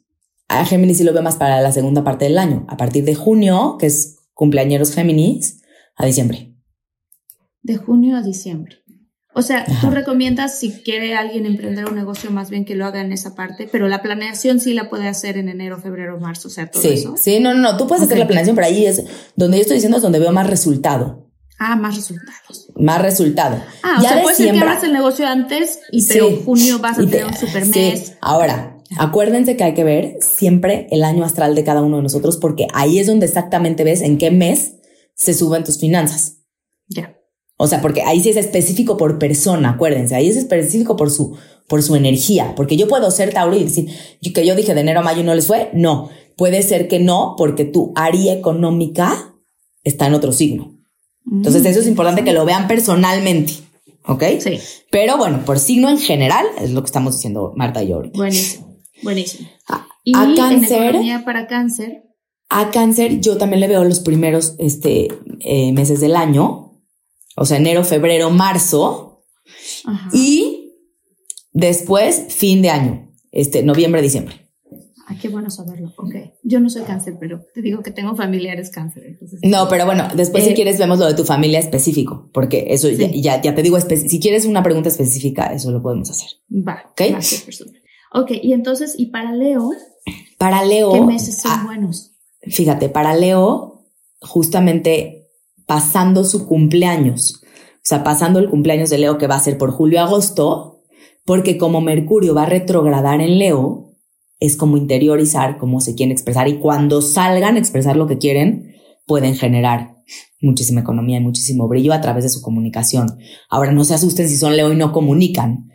A Géminis sí lo veo más para la segunda parte del año, a partir de junio, que es cumpleañeros Géminis, a diciembre de junio a diciembre. O sea, tú recomiendas si quiere alguien emprender un negocio más bien que lo haga en esa parte, pero la planeación sí la puede hacer en enero, febrero, marzo, o sea, todo sí, eso. Sí, no, no, no, tú puedes hacer la planeación, pero ahí es donde yo estoy diciendo es donde veo más resultado. Ah, más resultados. Más resultado. Ah, o sea, puede ser que el negocio antes y pero en junio vas a tener un super mes. Sí. Ahora, acuérdense que hay que ver siempre el año astral de cada uno de nosotros porque ahí es donde exactamente ves en qué mes se suben tus finanzas. Ya. O sea, porque ahí sí es específico por persona, acuérdense, ahí es específico por su, por su energía, porque yo puedo ser Tauro y decir que yo dije de enero a mayo no les fue, no, puede ser que no, porque tu área económica está en otro signo. Entonces mm, eso es importante que lo vean personalmente, ¿ok? Sí. Pero bueno, por signo en general es lo que estamos diciendo Marta y yo Buenísimo, buenísimo. A, y cáncer. para cáncer. A cáncer yo también le veo los primeros este, eh, meses del año, o sea, enero, febrero, marzo. Y después, fin de año, este, noviembre, diciembre. Ay, qué bueno saberlo. Ok. Yo no soy cáncer, pero te digo que tengo familiares cáncer. no, pero bueno, después si eh, quieres vemos lo de tu familia específico, porque eso ya, ya, te digo, si quieres una pregunta específica, eso lo podemos hacer. Va. Ok. Va, ok, y entonces, ¿y para Leo? Para Leo. ¿Qué meses son ah, buenos? Fíjate, para Leo, justamente pasando su cumpleaños, o sea, pasando el cumpleaños de Leo que va a ser por julio-agosto, porque como Mercurio va a retrogradar en Leo, es como interiorizar cómo se quieren expresar y cuando salgan a expresar lo que quieren, pueden generar muchísima economía y muchísimo brillo a través de su comunicación. Ahora, no se asusten si son Leo y no comunican,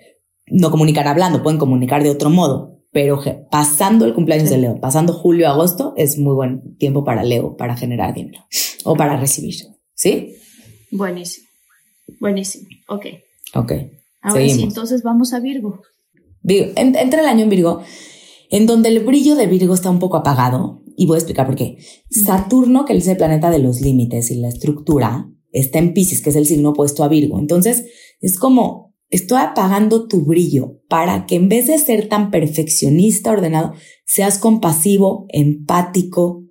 no comunican hablando, pueden comunicar de otro modo, pero pasando el cumpleaños de Leo, pasando julio-agosto, es muy buen tiempo para Leo para generar dinero o para recibir. ¿Sí? Buenísimo. Buenísimo. Ok. Ok. Ahora sí, entonces vamos a Virgo. entra el año en Virgo, en donde el brillo de Virgo está un poco apagado, y voy a explicar por qué. Saturno, que es el planeta de los límites y la estructura, está en Pisces, que es el signo opuesto a Virgo. Entonces, es como, estoy apagando tu brillo para que en vez de ser tan perfeccionista, ordenado, seas compasivo, empático,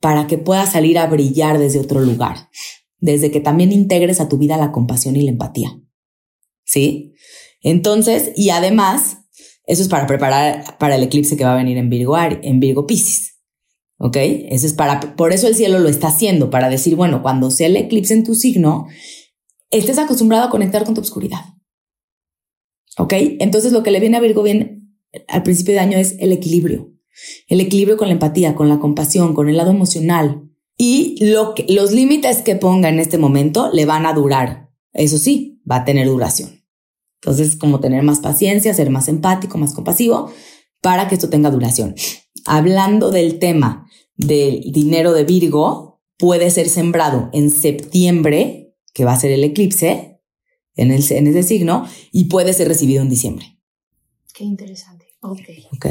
para que puedas salir a brillar desde otro lugar desde que también integres a tu vida la compasión y la empatía. ¿Sí? Entonces, y además, eso es para preparar para el eclipse que va a venir en Virgo, en Virgo Pisces. ¿Ok? Eso es para, por eso el cielo lo está haciendo, para decir, bueno, cuando sea el eclipse en tu signo, estés acostumbrado a conectar con tu oscuridad. ¿Ok? Entonces lo que le viene a Virgo bien al principio de año es el equilibrio. El equilibrio con la empatía, con la compasión, con el lado emocional, y lo los límites que ponga en este momento le van a durar. Eso sí, va a tener duración. Entonces, como tener más paciencia, ser más empático, más compasivo, para que esto tenga duración. Hablando del tema del dinero de Virgo, puede ser sembrado en septiembre, que va a ser el eclipse, en, el, en ese signo y puede ser recibido en diciembre. Qué interesante. Ok. Ok.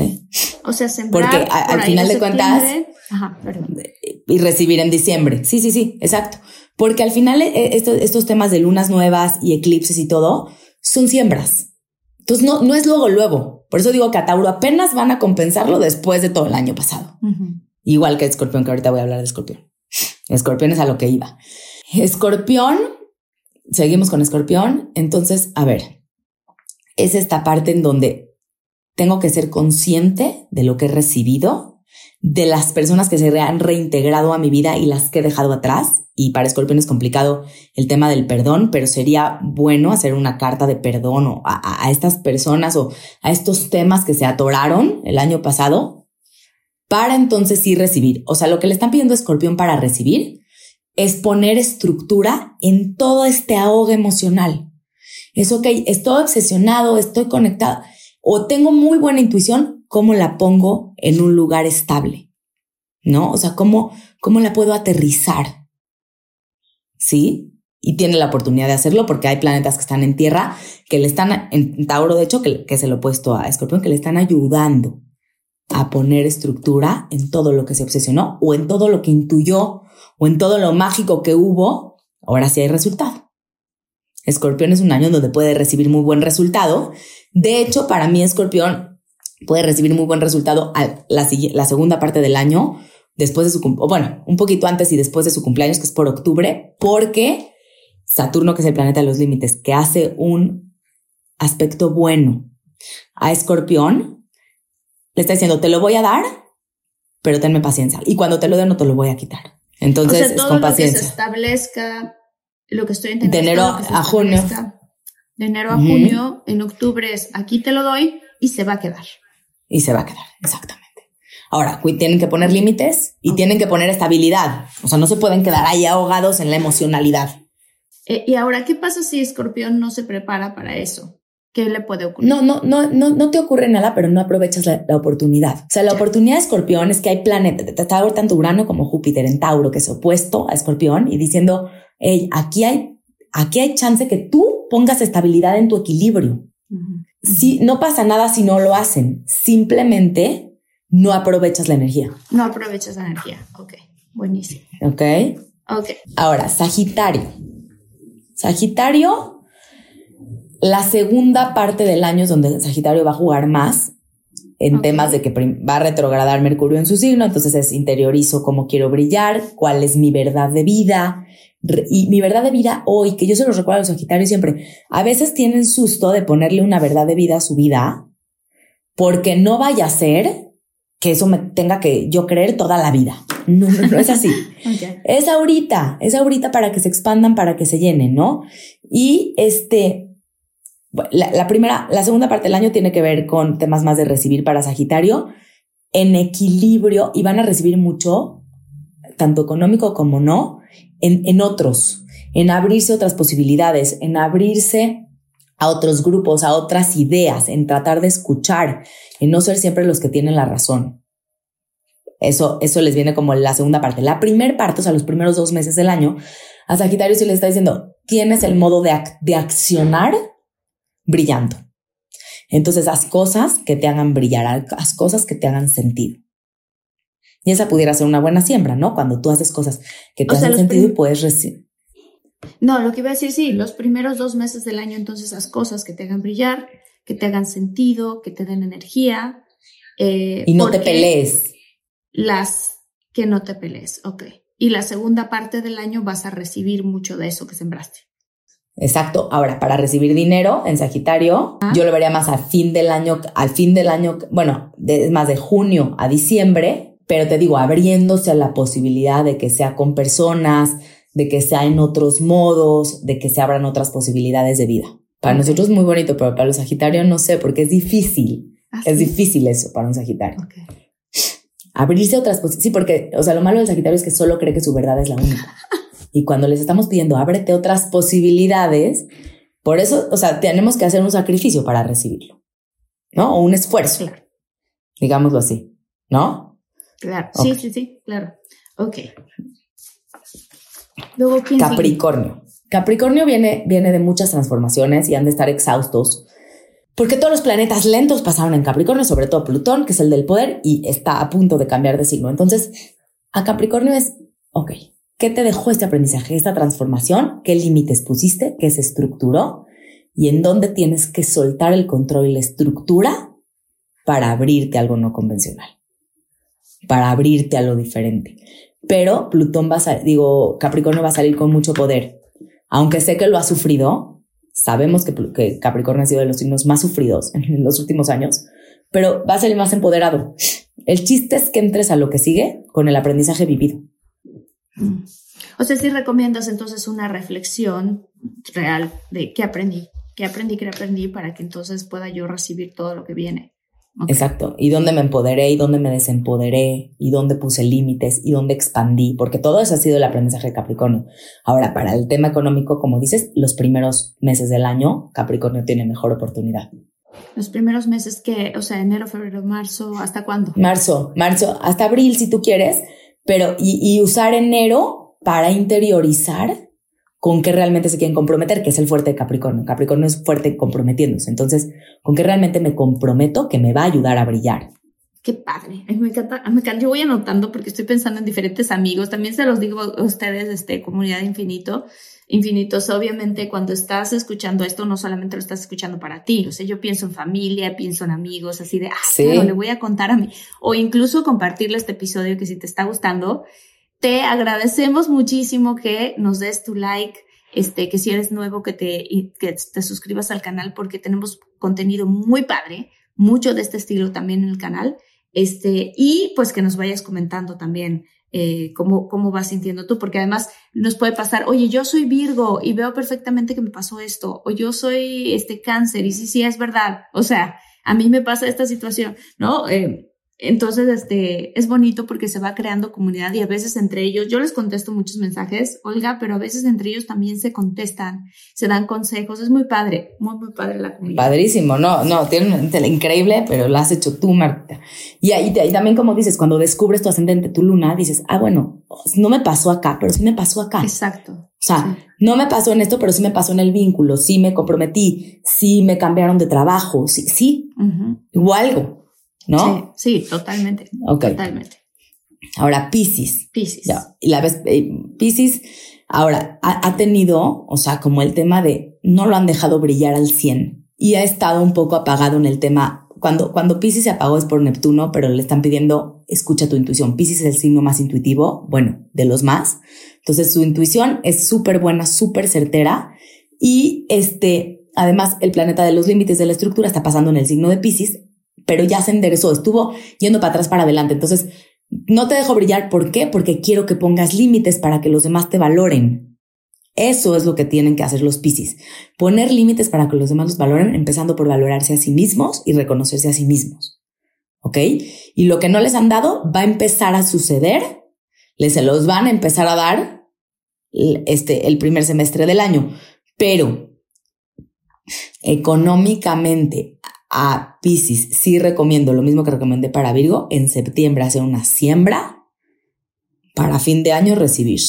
O sea, sembrar Porque a- por al final de cuentas-. Ajá, perdón. y recibir en diciembre. Sí, sí, sí, exacto. Porque al final eh, esto- estos temas de lunas nuevas y eclipses y todo son siembras. Entonces no, no es luego, luego. Por eso digo que a Tauro apenas van a compensarlo después de todo el año pasado. Igual que Escorpión, que ahorita voy a hablar de Escorpión. Escorpión es a lo que iba. Escorpión, seguimos con Escorpión. Entonces, a ver, es esta parte en donde tengo que ser consciente de lo que he recibido, de las personas que se han reintegrado a mi vida y las que he dejado atrás. Y para Escorpión es complicado el tema del perdón, pero sería bueno hacer una carta de perdón o a, estas personas o a estos temas que se atoraron el año pasado para entonces sí recibir. O sea, lo que le están pidiendo Escorpión para recibir es poner estructura en todo este ahogo emocional. Es ok, estoy obsesionado, estoy conectado o tengo muy buena intuición, ¿cómo la pongo en un lugar estable? ¿No? O sea, ¿cómo, cómo la puedo aterrizar? ¿Sí? Y tiene la oportunidad de hacerlo porque hay planetas que están en tierra, que le están, en Tauro de hecho, que, que se lo he puesto a Escorpión, que le están ayudando a poner estructura en todo lo que se obsesionó o en todo lo que intuyó o en todo lo mágico que hubo, ahora sí hay resultado. Escorpión es un año donde puede recibir muy buen resultado. De hecho, para mí Escorpión puede recibir muy buen resultado a la, segunda parte del año, después de su bueno, un poquito antes y después de su cumpleaños, que es por octubre, porque Saturno, que es el planeta de los límites, que hace un aspecto bueno a Escorpión, le está diciendo, te lo voy a dar, pero tenme paciencia. Y cuando te lo dé, no te lo voy a quitar. Entonces, o sea, es todo con lo que se establezca, lo que estoy entendiendo. De enero a junio. De enero a junio, en octubre es aquí te lo doy y se va a quedar. Y se va a quedar, exactamente. Ahora, tienen que poner límites y tienen que poner estabilidad. O sea, no se pueden quedar ahí ahogados en la emocionalidad. Eh, y ahora, ¿qué pasa si Escorpión no se prepara para eso? ¿Qué le puede ocurrir? No, no, no, no, no te ocurre nada, pero no aprovechas la, la oportunidad. O sea, la oportunidad de Escorpión es que hay planetas, está tanto Urano como Júpiter en Tauro, que es opuesto a Escorpión, y diciendo, hey, aquí hay, aquí hay chance que tú pongas estabilidad en tu equilibrio. Ujú. Si no pasa nada si no lo hacen, simplemente no aprovechas la energía. No aprovechas la energía. Ok, buenísimo. ¿Ok? Ok. Ahora, Sagitario. Sagitario, la segunda parte del año es donde Sagitario va a jugar más en temas de que va a retrogradar Mercurio en su signo, entonces es interiorizo cómo quiero brillar, cuál es mi verdad de vida. Y mi verdad de vida hoy, que yo se los recuerdo a los Sagitarios siempre, a veces tienen susto de ponerle una verdad de vida a su vida, porque no vaya a ser que eso me tenga que yo creer toda la vida. <laughs> No, no, no es así. Es ahorita, es ahorita para que se expandan, para que se llenen, ¿no? Y este, la, primera, la segunda parte del año tiene que ver con temas más de recibir para Sagitario en equilibrio y van a recibir mucho, tanto económico como no, en, en otros, en abrirse otras posibilidades, en abrirse a otros grupos, a otras ideas, en tratar de escuchar, en no ser siempre los que tienen la razón. Eso, eso les viene como la segunda parte. La primera parte, o sea, los primeros dos meses del año, a Sagitario sí le está diciendo, tienes el modo de, de accionar brillando. Entonces, haz cosas que te hagan brillar, haz cosas que te hagan sentido. Y esa pudiera ser una buena siembra, ¿no? Cuando tú haces cosas que te O hacen sentido y puedes recibir. No, lo que iba a decir, sí, los primeros dos meses del año, entonces haz cosas que te hagan brillar, que te hagan sentido, que te den energía. eh, Y no te pelees. Las que no te pelees, ok. Y la segunda parte del año vas a recibir mucho de eso que sembraste. Exacto. Ahora, para recibir dinero en Sagitario, Ah. yo lo vería más al fin del año, al fin del año, bueno, de- es más de junio a diciembre, pero te digo, abriéndose a la posibilidad de que sea con personas, de que sea en otros modos, de que se abran otras posibilidades de vida. Para nosotros es muy bonito, pero para los Sagitarios no sé, porque es difícil. Ah, Es sí. difícil eso para un Sagitario. Abrirse a otras posibilidades. Sí, porque, o sea, lo malo del Sagitario es que solo cree que su verdad es la única. <laughs> Y cuando les estamos pidiendo, ábrete otras posibilidades, por eso, o sea, tenemos que hacer un sacrificio para recibirlo, ¿no? O un esfuerzo, Claro, digámoslo así, ¿no? claro. Sí, sí, sí, claro. Ok. Luego, ¿quién sigue? Capricornio. Capricornio viene, viene de muchas transformaciones y han de estar exhaustos porque todos los planetas lentos pasaron en Capricornio, sobre todo Plutón, que es el del poder, y está a punto de cambiar de signo. Entonces, a Capricornio es, ok, ¿qué te dejó este aprendizaje, esta transformación? ¿Qué límites pusiste? ¿Qué se estructuró? ¿Y en dónde tienes que soltar el control y la estructura para abrirte algo no convencional? Para abrirte a lo diferente. Pero Plutón va a, digo, Capricornio va a salir con mucho poder. Aunque sé que lo ha sufrido, Sabemos que, Capricornio ha sido de los signos más sufridos en <laughs> los últimos años, pero va a salir más empoderado. El chiste es que entres a lo que sigue con el aprendizaje vivido. O sea, si recomiendas entonces una reflexión real de qué aprendí, qué aprendí, qué aprendí para que entonces pueda yo recibir todo lo que viene. Exacto. Y dónde me empoderé y dónde me desempoderé y dónde puse límites y dónde expandí, porque todo eso ha sido el aprendizaje de Capricornio. Ahora, para el tema económico, como dices, los primeros meses del año, Capricornio tiene mejor oportunidad. Los primeros meses que, o sea, enero, febrero, marzo, ¿hasta cuándo? Marzo, marzo, hasta abril si tú quieres, pero y, usar enero para interiorizar con qué realmente se quieren comprometer, que es el fuerte de Capricornio. Capricornio es fuerte comprometiéndose. Entonces, con qué realmente me comprometo que me va a ayudar a brillar. Qué padre. me encanta, me encanta. Yo voy anotando porque estoy pensando en diferentes amigos. También se los digo a ustedes, este, comunidad infinito, infinitos. Obviamente, cuando estás escuchando esto, no solamente lo estás escuchando para ti. O sea, yo pienso en familia, pienso en amigos, así de, ah, le voy a contar a mí. O incluso compartirle este episodio que si te está gustando, te agradecemos muchísimo que nos des tu like, este, que si eres nuevo, que te, que te suscribas al canal porque tenemos contenido muy padre, mucho de este estilo también en el canal, este, y pues que nos vayas comentando también eh, cómo, cómo vas sintiendo tú, porque además nos puede pasar, oye, yo soy Virgo y veo perfectamente que me pasó esto, o yo soy este cáncer y sí, sí, es verdad, o sea, a mí me pasa esta situación, ¿no? Eh, entonces, este, es bonito porque se va creando comunidad y a veces entre ellos, yo les contesto muchos mensajes, Olga, pero a veces entre ellos también se contestan, se dan consejos, es muy padre, muy, muy padre la comunidad. Padrísimo, no, no, tiene una tele increíble, pero lo has hecho tú, Marta. Y ahí, también como dices, cuando descubres tu ascendente, tu luna, dices, ah, bueno, no me pasó acá, pero sí me pasó acá. Exacto. O sea, no me pasó en esto, pero sí me pasó en el vínculo, sí me comprometí, sí me cambiaron de trabajo, sí, sí, o algo. ¿No? Sí, sí totalmente. Totalmente. Ahora, Pisces. Pisces. la vez, eh, Pisces, ahora, ha, tenido, o sea, como el tema de no lo han dejado brillar al 100 y ha estado un poco apagado en el tema. Cuando, cuando Pisces se apagó es por Neptuno, pero le están pidiendo, escucha tu intuición. Pisces es el signo más intuitivo, bueno, de los más. Entonces, su intuición es súper buena, súper certera. Y este, además, el planeta de los límites de la estructura está pasando en el signo de Pisces, pero ya se enderezó, estuvo yendo para atrás, para adelante. Entonces, no te dejo brillar. ¿Por qué? Porque quiero que pongas límites para que los demás te valoren. Eso es lo que tienen que hacer los Piscis. Poner límites para que los demás los valoren, empezando por valorarse a sí mismos y reconocerse a sí mismos. ¿Ok? Y lo que no les han dado va a empezar a suceder. Les se los van a empezar a dar este, el primer semestre del año. Pero económicamente a Pisces sí recomiendo lo mismo que recomendé para Virgo, en septiembre hacer una siembra para fin de año recibir,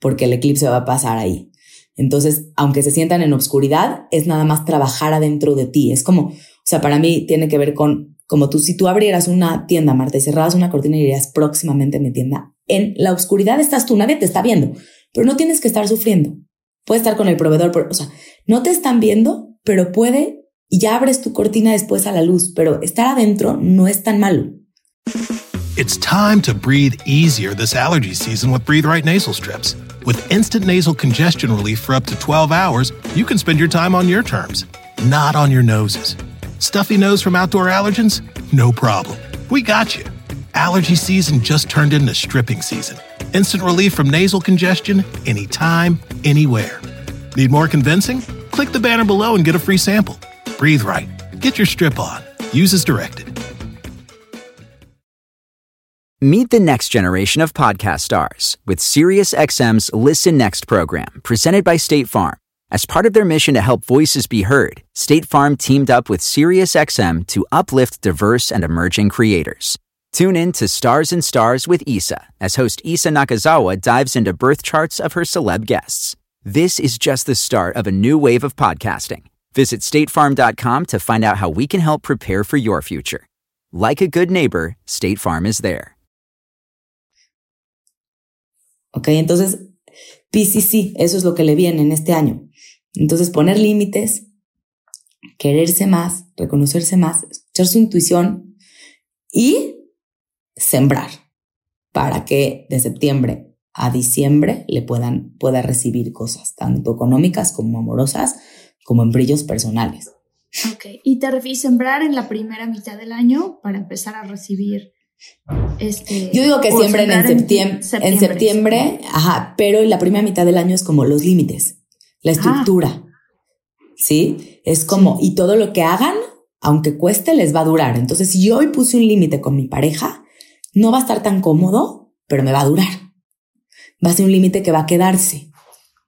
porque el eclipse va a pasar ahí. Entonces, aunque se sientan en obscuridad, es nada más trabajar adentro de ti. Es como, o sea, para mí tiene que ver con, como tú, si tú abrieras una tienda, Marta, y una cortina y dirías próximamente mi tienda, en la oscuridad estás tú, nadie te está viendo, pero no tienes que estar sufriendo. Puedes estar con el proveedor, o sea, no te están viendo, pero puede y ya abres tu cortina después a la luz, pero estar adentro no es tan malo. It's time to breathe easier this allergy season with Breathe Right nasal strips. With instant nasal congestion relief for up to 12 hours, you can spend your time on your terms, not on your noses. Stuffy nose from outdoor allergens? No problem. We got you. Allergy season just turned into stripping season. Instant relief from nasal congestion anytime, anywhere. Need more convincing? Click the banner below and get a free sample. Breathe right. Get your strip on. Use as directed. Meet the next generation of podcast stars with SiriusXM's Listen Next program, presented by State Farm. As part of their mission to help voices be heard, State Farm teamed up with SiriusXM to uplift diverse and emerging creators. Tune in to Stars and Stars with Isa as host Isa Nakazawa dives into birth charts of her celeb guests This is just the start of a new wave of podcasting. Visit statefarm.com to find out how we can help prepare for your future. Like a good neighbor, State Farm is there. Ok, entonces, PCC, eso es lo que le viene en este año. Entonces, poner límites, quererse más, reconocerse más, escuchar su intuición y sembrar para que de septiembre a diciembre le puedan, pueda recibir cosas, tanto económicas como amorosas, como en brillos personales. Ok, y te refieres sembrar en la primera mitad del año para empezar a recibir este. Yo digo que siempre en, septiembre, en septiembre, ajá, pero en la primera mitad del año es como los límites, la estructura. ¿Sí? Es como, y todo lo que hagan, aunque cueste, les va a durar. Entonces, si yo hoy puse un límite con mi pareja, no va a estar tan cómodo, pero me va a durar va a ser un límite que va a quedarse.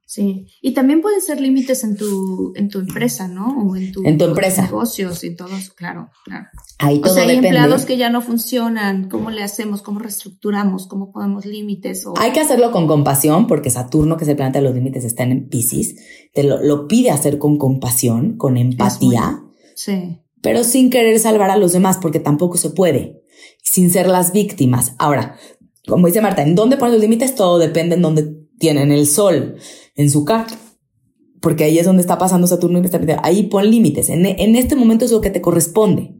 Sí, y también pueden ser límites en tu, en tu empresa, ¿no? O en tu, en tu empresa. negocios y todo claro, claro. Ahí todo o sea, hay empleados que ya no funcionan, ¿cómo le hacemos? ¿Cómo reestructuramos? ¿Cómo ponemos límites? O... Hay que hacerlo con compasión, porque Saturno, que se plantea los límites, está en Pisces, te lo, lo pide hacer con compasión, con empatía. Sí. Pero sin querer salvar a los demás, porque tampoco se puede, sin ser las víctimas. Ahora, como dice Marta, ¿en dónde ponen los límites? Todo depende en dónde tienen el sol, en su carta. Porque ahí es donde está pasando Saturno y está Ahí pon límites. En, este momento es lo que te corresponde.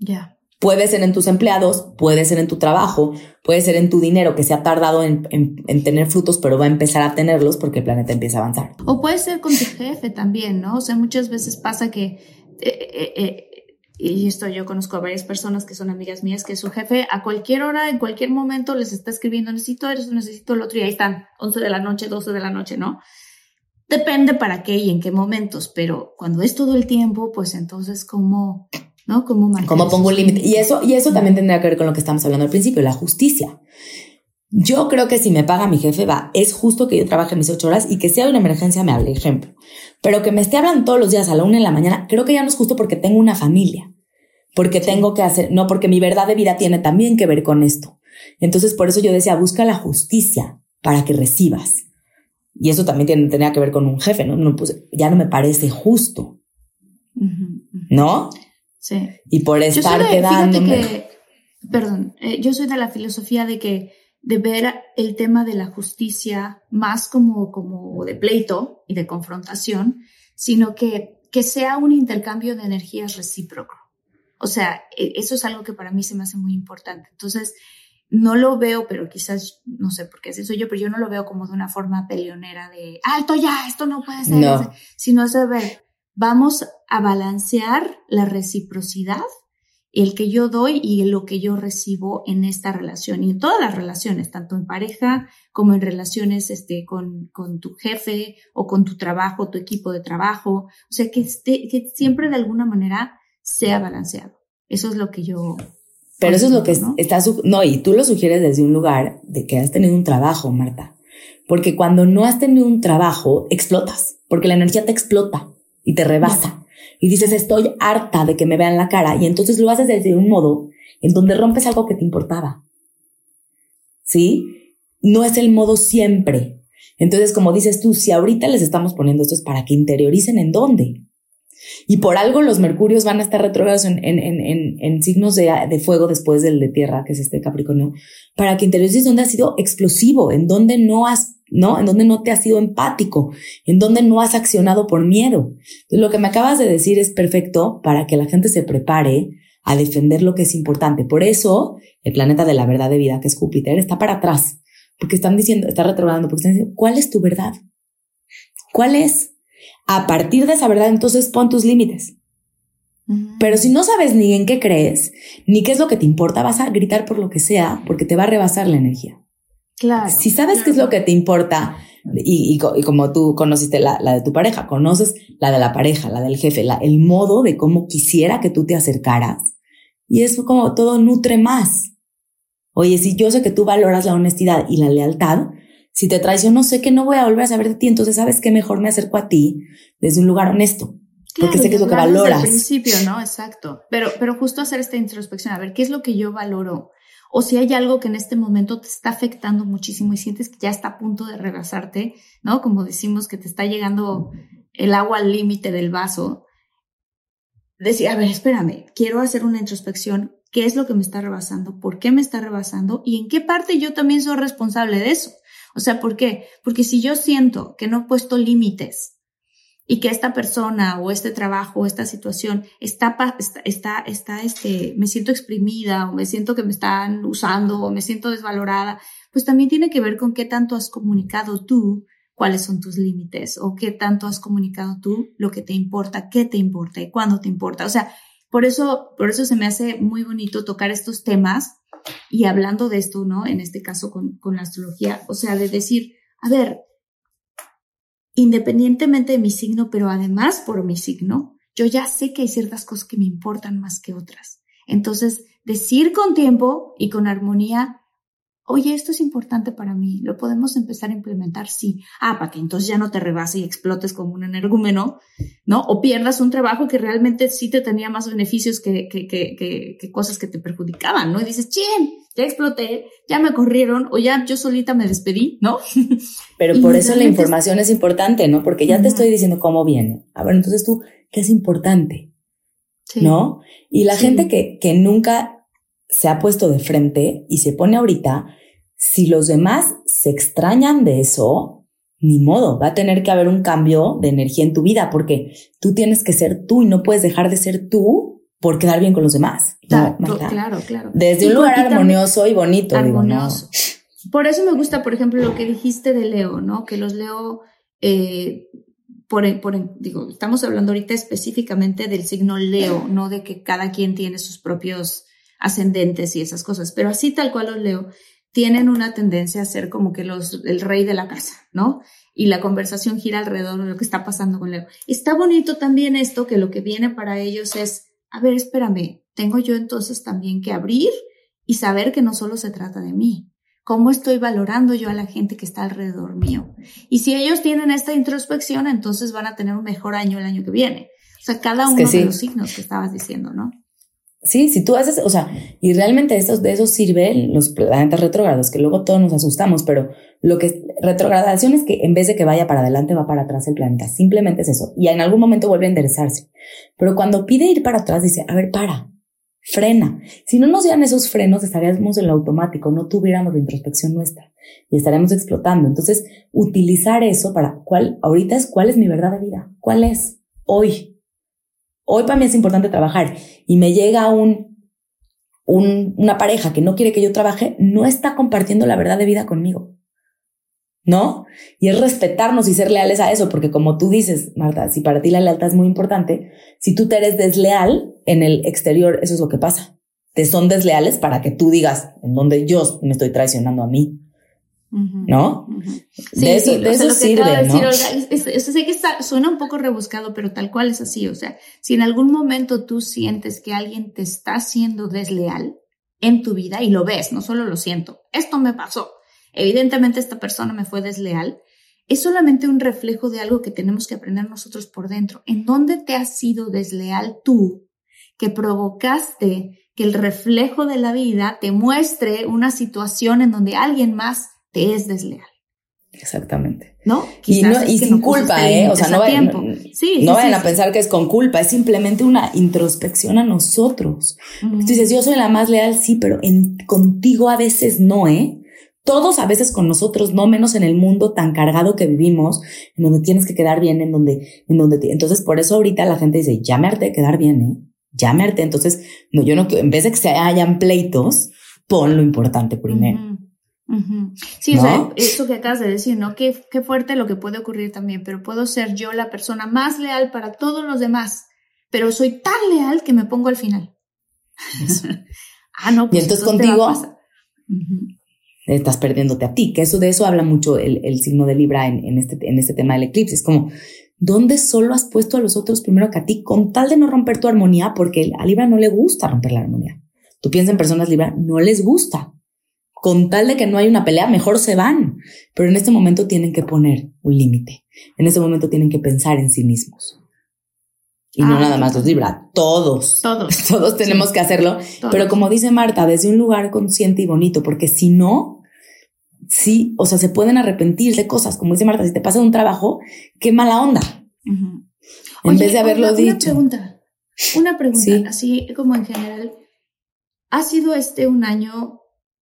Ya. Puede ser en tus empleados, puede ser en tu trabajo, puede ser en tu dinero que se ha tardado en, tener frutos, pero va a empezar a tenerlos porque el planeta empieza a avanzar. O puede ser con tu jefe también, ¿no? O sea, muchas veces pasa que eh, eh, eh, y esto yo conozco a varias personas que son amigas mías, que su jefe a cualquier hora, en cualquier momento les está escribiendo, necesito esto, necesito el otro, y ahí están, 11 de la noche, 12 de la noche, ¿no? Depende para qué y en qué momentos, pero cuando es todo el tiempo, pues entonces, ¿cómo, no? ¿Cómo ¿Cómo pongo un límite? Y eso, y eso también tendría que ver con lo que estamos hablando al principio, la justicia. Yo creo que si me paga mi jefe, va, es justo que yo trabaje mis ocho horas y que si hay una emergencia me hable, ejemplo. Pero que me esté hablando todos los días a la una de la mañana, creo que ya no es justo porque tengo una familia. Porque tengo que hacer, no, porque mi verdad de vida tiene también que ver con esto. Entonces, por eso yo decía, busca la justicia para que recibas. Y eso también tiene, tenía que ver con un jefe, ¿no? no pues, ya no me parece justo. ¿No? Sí. Y por estar quedando. Perdón, eh, yo soy de la filosofía de que de ver el tema de la justicia más como, como de pleito y de confrontación, sino que, que sea un intercambio de energías recíproco. O sea, e, eso es algo que para mí se me hace muy importante. Entonces, no lo veo, pero quizás, no sé por qué así soy yo, pero yo no lo veo como de una forma peleonera de, alto ya, esto no puede ser, no. sino es de ver, vamos a balancear la reciprocidad el que yo doy y lo que yo recibo en esta relación y en todas las relaciones, tanto en pareja como en relaciones este, con, con tu jefe o con tu trabajo, tu equipo de trabajo. O sea, que, esté, que siempre de alguna manera sea balanceado. Eso es lo que yo... Pero eso es lo que ¿no? está... No, y tú lo sugieres desde un lugar de que has tenido un trabajo, Marta. Porque cuando no has tenido un trabajo, explotas, porque la energía te explota y te rebasa y dices, estoy harta de que me vean la cara, y entonces lo haces desde un modo en donde rompes algo que te importaba. ¿Sí? No es el modo siempre. Entonces, como dices tú, si ahorita les estamos poniendo esto es para que interioricen en dónde. Y por algo los mercurios van a estar retrógrados en, en, en, en, signos de, de, fuego después del de tierra, que es este Capricornio, para que interiorices dónde ha sido explosivo, en donde no has ¿no? En donde no te has sido empático, en donde no has accionado por miedo. Entonces, lo que me acabas de decir es perfecto para que la gente se prepare a defender lo que es importante. Por eso, el planeta de la verdad de vida, que es Júpiter, está para atrás, porque están diciendo, está retrogradando, porque están diciendo, ¿cuál es tu verdad? ¿Cuál es? A partir de esa verdad, entonces pon tus límites. Pero si no sabes ni en qué crees, ni qué es lo que te importa, vas a gritar por lo que sea, porque te va a rebasar la energía. Claro. Si sabes qué es lo que te importa y, y, como tú conociste la, la, de tu pareja, conoces la de la pareja, la del jefe, la, el modo de cómo quisiera que tú te acercaras. Y es como todo nutre más. Oye, si yo sé que tú valoras la honestidad y la lealtad, si te traiciono, sé que no voy a volver a saber de ti, entonces sabes que mejor me acerco a ti desde un lugar honesto. porque sé que es lo que valoras. Al principio, ¿no? Exacto. Pero, pero justo hacer esta introspección, a ver, ¿qué es lo que yo valoro? O si hay algo que en este momento te está afectando muchísimo y sientes que ya está a punto de rebasarte, ¿no? Como decimos que te está llegando el agua al límite del vaso, decir, a ver, espérame, quiero hacer una introspección, ¿qué es lo que me está rebasando? ¿Por qué me está rebasando? ¿Y en qué parte yo también soy responsable de eso? O sea, ¿por qué? Porque si yo siento que no he puesto límites y que esta persona o este trabajo o esta situación está, está, está, está, este, me siento exprimida o me siento que me están usando o me siento desvalorada, pues también tiene que ver con qué tanto has comunicado tú cuáles son tus límites o qué tanto has comunicado tú lo que te importa, qué te importa y cuándo te importa. O sea, por eso, por eso se me hace muy bonito tocar estos temas y hablando de esto, ¿no? En este caso con, con la astrología, o sea, de decir, a ver, independientemente de mi signo, pero además por mi signo, yo ya sé que hay ciertas cosas que me importan más que otras. Entonces, decir con tiempo y con armonía, oye, esto es importante para mí, lo podemos empezar a implementar, sí. Ah, para que entonces ya no te rebase y explotes como un energúmeno, ¿no? O pierdas un trabajo que realmente sí te tenía más beneficios que, que, que, que, cosas que te perjudicaban, ¿no? Y dices, ¡chin! Ya exploté, ya me corrieron o ya yo solita me despedí, ¿no? <laughs> Pero por eso la información es importante, ¿no? Porque ya te estoy diciendo cómo viene. A ver, entonces tú, ¿qué es importante? ¿No? Y la gente que, que nunca se ha puesto de frente y se pone ahorita, si los demás se extrañan de eso, ni modo, va a tener que haber un cambio de energía en tu vida porque tú tienes que ser tú y no puedes dejar de ser tú por quedar bien con los demás. Claro, claro, claro. Desde un lugar armonioso y bonito. Armonioso. Por eso me gusta, por ejemplo, lo que dijiste de Leo, ¿no? Que los Leo, eh, por, por, digo, estamos hablando ahorita específicamente del signo Leo, no de que cada quien tiene sus propios ascendentes y esas cosas, pero así tal cual los Leo tienen una tendencia a ser como que los, el rey de la casa, ¿no? Y la conversación gira alrededor de lo que está pasando con Leo. Está bonito también esto, que lo que viene para ellos es, a ver, espérame, tengo yo entonces también que abrir y saber que no solo se trata de mí. ¿Cómo estoy valorando yo a la gente que está alrededor mío? Y si ellos tienen esta introspección, entonces van a tener un mejor año el año que viene. O sea, cada uno de los signos que estabas diciendo, ¿no? Sí, si tú haces, o sea, y realmente esos, de eso sirven los planetas retrógrados, que luego todos nos asustamos, pero lo que retrogradación es que en vez de que vaya para adelante, va para atrás el planeta. Simplemente es eso. Y en algún momento vuelve a enderezarse. Pero cuando pide ir para atrás, dice, a ver, para, frena. Si no nos dieran esos frenos, estaríamos en lo automático, no tuviéramos la introspección nuestra y estaríamos explotando. Entonces, utilizar eso para cuál, ahorita es cuál es mi verdad de vida, cuál es hoy, Hoy para mí es importante trabajar y me llega un, un, una pareja que no quiere que yo trabaje, no está compartiendo la verdad de vida conmigo. ¿No? Y es respetarnos y ser leales a eso, porque como tú dices, Marta, si para ti la lealtad es muy importante, si tú te eres desleal en el exterior, eso es lo que pasa. Te son desleales para que tú digas en donde yo me estoy traicionando a mí. ¿No? Sí, de eso, de eso sirve, ¿no? sé que suena un poco rebuscado, pero tal cual es así. O sea, si en algún momento tú sientes que alguien te está siendo desleal en tu vida y lo ves, no solo lo siento, esto me pasó. Evidentemente esta persona me fue desleal. Es solamente un reflejo de algo que tenemos que aprender nosotros por dentro. ¿En dónde te has sido desleal tú que provocaste que el reflejo de la vida te muestre una situación en donde alguien más te es desleal. Exactamente. ¿No? y, no, y sin culpa, ¿eh? O sea, no, vayan, no vayan a pensar que es con culpa, es simplemente una introspección a nosotros. Tú dices, yo soy la más leal, sí, pero en, contigo a veces no, ¿eh? Todos a veces con nosotros, no menos en el mundo tan cargado que vivimos, en donde tienes que quedar bien, en donde, en donde, entonces por eso ahorita la gente dice, ya me harté de quedar bien, ¿eh? Ya me harté. Entonces, no, yo no, en vez de que se hayan pleitos, pon lo importante primero. Sí, o sea, eso que acabas de decir, ¿no? Qué, qué fuerte lo que puede ocurrir también, pero puedo ser yo la persona más leal para todos los demás, pero soy tan leal que me pongo al final. <laughs> ah, no, pues y entonces contigo estás perdiéndote a ti, que eso de eso habla mucho el, el signo de Libra en, en, este, en este tema del eclipse. Es como, ¿dónde solo has puesto a los otros primero que a ti con tal de no romper tu armonía? Porque a Libra no le gusta romper la armonía. Tú piensas en personas Libra, no les gusta con tal de que no hay una pelea, mejor se van. Pero en este momento tienen que poner un límite. En este momento tienen que pensar en sí mismos. Y no Ah, nada más los Libra, todos. Todos. <laughs> Todos tenemos que hacerlo. Todos. Pero como dice Marta, desde un lugar consciente y bonito, porque si no, sí, o sea, se pueden arrepentir de cosas. Como dice Marta, si te pasa un trabajo, qué mala onda. En Oye, vez de haberlo una, dicho. Una pregunta, una pregunta, Sí. así como en general. ¿Ha sido este un año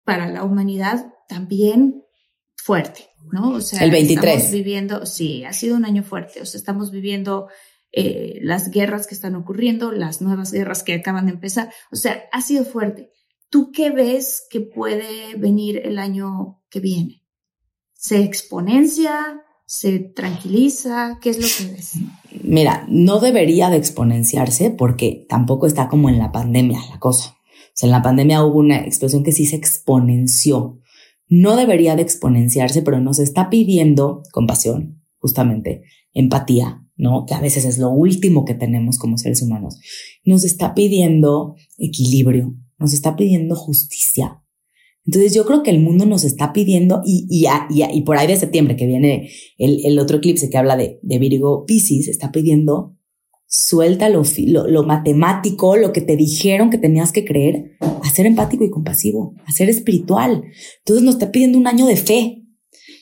para la humanidad también fuerte? ¿No? O sea, El 23. estamos viviendo, sí, ha sido un año fuerte. O sea, estamos viviendo eh, las guerras que están ocurriendo, las nuevas guerras que acaban de empezar. O sea, ha sido fuerte. ¿Tú qué ves que puede venir el año que viene? ¿Se exponencia? ¿Se tranquiliza? ¿Qué es lo que ves? Mira, no debería de exponenciarse porque tampoco está como en la pandemia la cosa. En la pandemia hubo una explosión que sí se exponenció. No debería de exponenciarse, pero nos está pidiendo compasión, justamente, empatía, ¿no? Que a veces es lo último que tenemos como seres humanos. Nos está pidiendo equilibrio, nos está pidiendo justicia. Entonces yo creo que el mundo nos está pidiendo y, y, a- y por ahí de septiembre que viene el, el otro eclipse que habla de, de Virgo Pisces, está pidiendo suelta lo, lo, lo matemático, lo que te dijeron que tenías que creer, a ser empático y compasivo, a ser espiritual. Entonces nos está pidiendo un año de fe.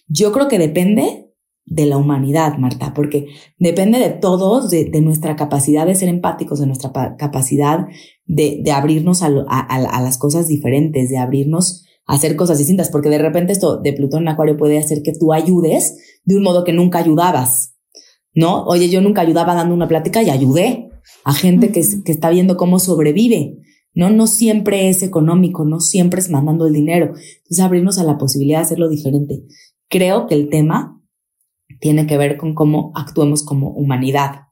Yo creo que depende de la humanidad, Marta, porque depende de todos, de, de nuestra capacidad de ser empáticos, de nuestra pa- capacidad de, de abrirnos a, a, a- a las cosas diferentes, de abrirnos a hacer cosas distintas, porque de repente esto de Plutón en Acuario puede hacer que tú ayudes de un modo que nunca ayudabas. ¿No? Oye, yo nunca ayudaba dando una plática y ayudé a gente que, está viendo cómo sobrevive, ¿no? No siempre es económico, no siempre es mandando el dinero. Entonces, abrirnos a la posibilidad de hacerlo diferente. Creo que el tema tiene que ver con cómo actuemos como humanidad.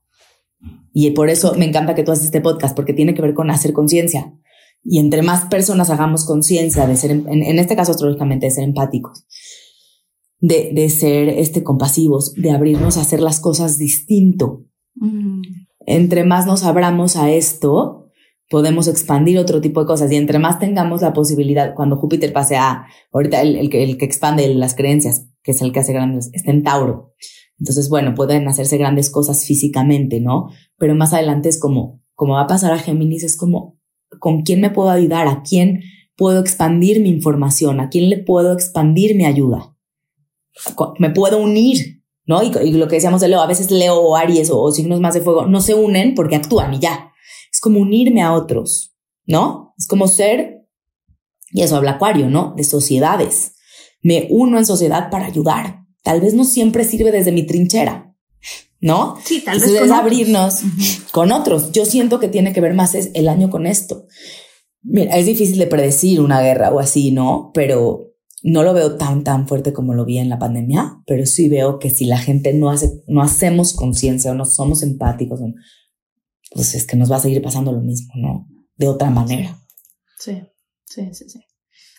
Y por eso me encanta que tú haces este podcast, porque tiene que ver con hacer conciencia. Y entre más personas hagamos conciencia de ser, en, en este caso astrológicamente, de ser empáticos, de, de ser este, compasivos, de abrirnos a hacer las cosas distinto. Mm, Entre más nos abramos a esto, podemos expandir otro tipo de cosas y entre más tengamos la posibilidad, cuando Júpiter pase a, ahorita el, el, que, el que expande las creencias, que es el que hace grandes, está en Tauro. Entonces, bueno, pueden hacerse grandes cosas físicamente, ¿no? Pero más adelante es como, como va a pasar a Géminis, es como, ¿con quién me puedo ayudar? ¿A quién puedo expandir mi información? ¿A quién le puedo expandir mi ayuda? Me puedo unir, ¿no? Y, y lo que decíamos de Leo, a veces Leo o Aries o, o signos más de fuego no se unen porque actúan y ya. Es como unirme a otros, ¿no? Es como ser, y eso habla Acuario, ¿no? De sociedades. Me uno en sociedad para ayudar. Tal vez no siempre sirve desde mi trinchera, ¿no? Sí, tal vez Entonces con es otros. abrirnos Ujú. con otros. Yo siento que tiene que ver más es el año con esto. Mira, es difícil de predecir una guerra o así, ¿no? Pero no lo veo tan, tan fuerte como lo vi en la pandemia, pero sí veo que si la gente no hace, no hacemos conciencia o no somos empáticos, pues es que nos va a seguir pasando lo mismo, ¿no? De otra manera. Sí, sí, sí, sí.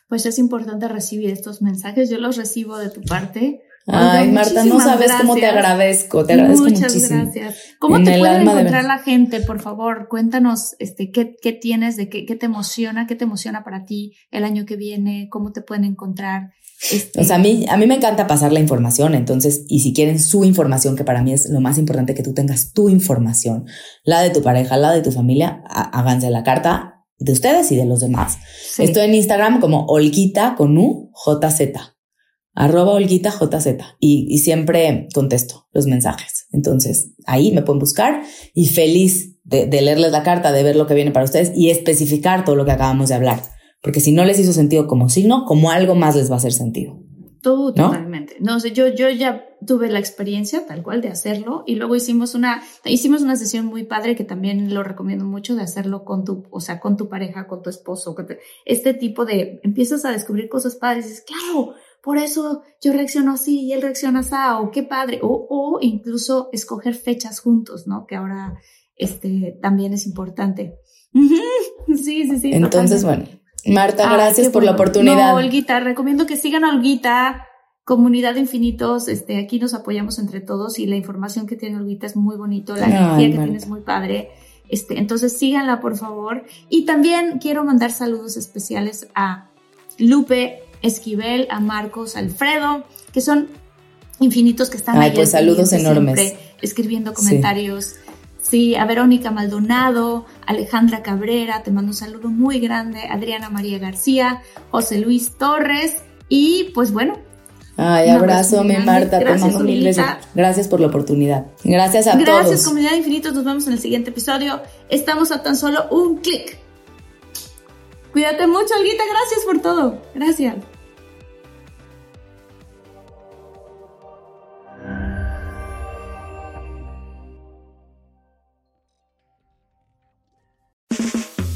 Pues es importante recibir estos mensajes. Yo los recibo de tu parte. Oiga, Ay, Marta, no sabes cómo te agradezco, te agradezco Muchas muchísimo. gracias. ¿Cómo En te puede de encontrar la gente? Por favor, cuéntanos este, qué, qué tienes, de qué, qué te emociona, qué te emociona para ti el año que viene, cómo te pueden encontrar. Este, O sea, a mí, a mí me encanta pasar la información, entonces, y si quieren su información, que para mí es lo más importante que tú tengas tu información, la de tu pareja, la de tu familia, há- háganse la carta de ustedes y de los demás. sí. Estoy en Instagram como Olguita con U, JZ, arroba Olguita JZ, y, y siempre contesto los mensajes. Entonces, ahí me pueden buscar y feliz de, de leerles la carta, de ver lo que viene para ustedes y especificar todo lo que acabamos de hablar. Porque si no les hizo sentido como signo, como algo más les va a hacer sentido. Tú, ¿No? totalmente. No sé, yo, yo ya tuve la experiencia tal cual de hacerlo y luego hicimos una, hicimos una sesión muy padre que también lo recomiendo mucho de hacerlo con tu, o sea, con tu pareja, con tu esposo, con tu- este tipo de, empiezas a descubrir cosas padres y dices, claro, por eso yo reacciono así y él reacciona así, o qué padre, o, o incluso escoger fechas juntos, ¿no? Que ahora, este, también es importante. <laughs> Sí, sí, sí. Entonces, totalmente. bueno, Marta, gracias por la oportunidad. No, Olguita, recomiendo que sigan a Olguita, Comunidad de Infinitos. Este, aquí nos apoyamos entre todos y la información que tiene Olguita es muy bonito, la Ay, energía que Marta. tiene es muy padre. Este, entonces síganla, por favor. Y también quiero mandar saludos especiales a Lupe Esquivel, a Marcos Alfredo, que son infinitos que están Ay, ahí pues, al saludos pendiente enormes. siempre, escribiendo comentarios. Sí, a Verónica Maldonado, Alejandra Cabrera, te mando un saludo muy grande, Adriana María García, José Luis Torres y pues bueno. Ay, abrazo, mi Marta, te mando mil besos. Gracias por la oportunidad. Gracias a todos. Gracias, comunidad infinitos. Nos vemos en el siguiente episodio. Estamos a tan solo un clic. Cuídate mucho, Olguita. Gracias por todo. Gracias.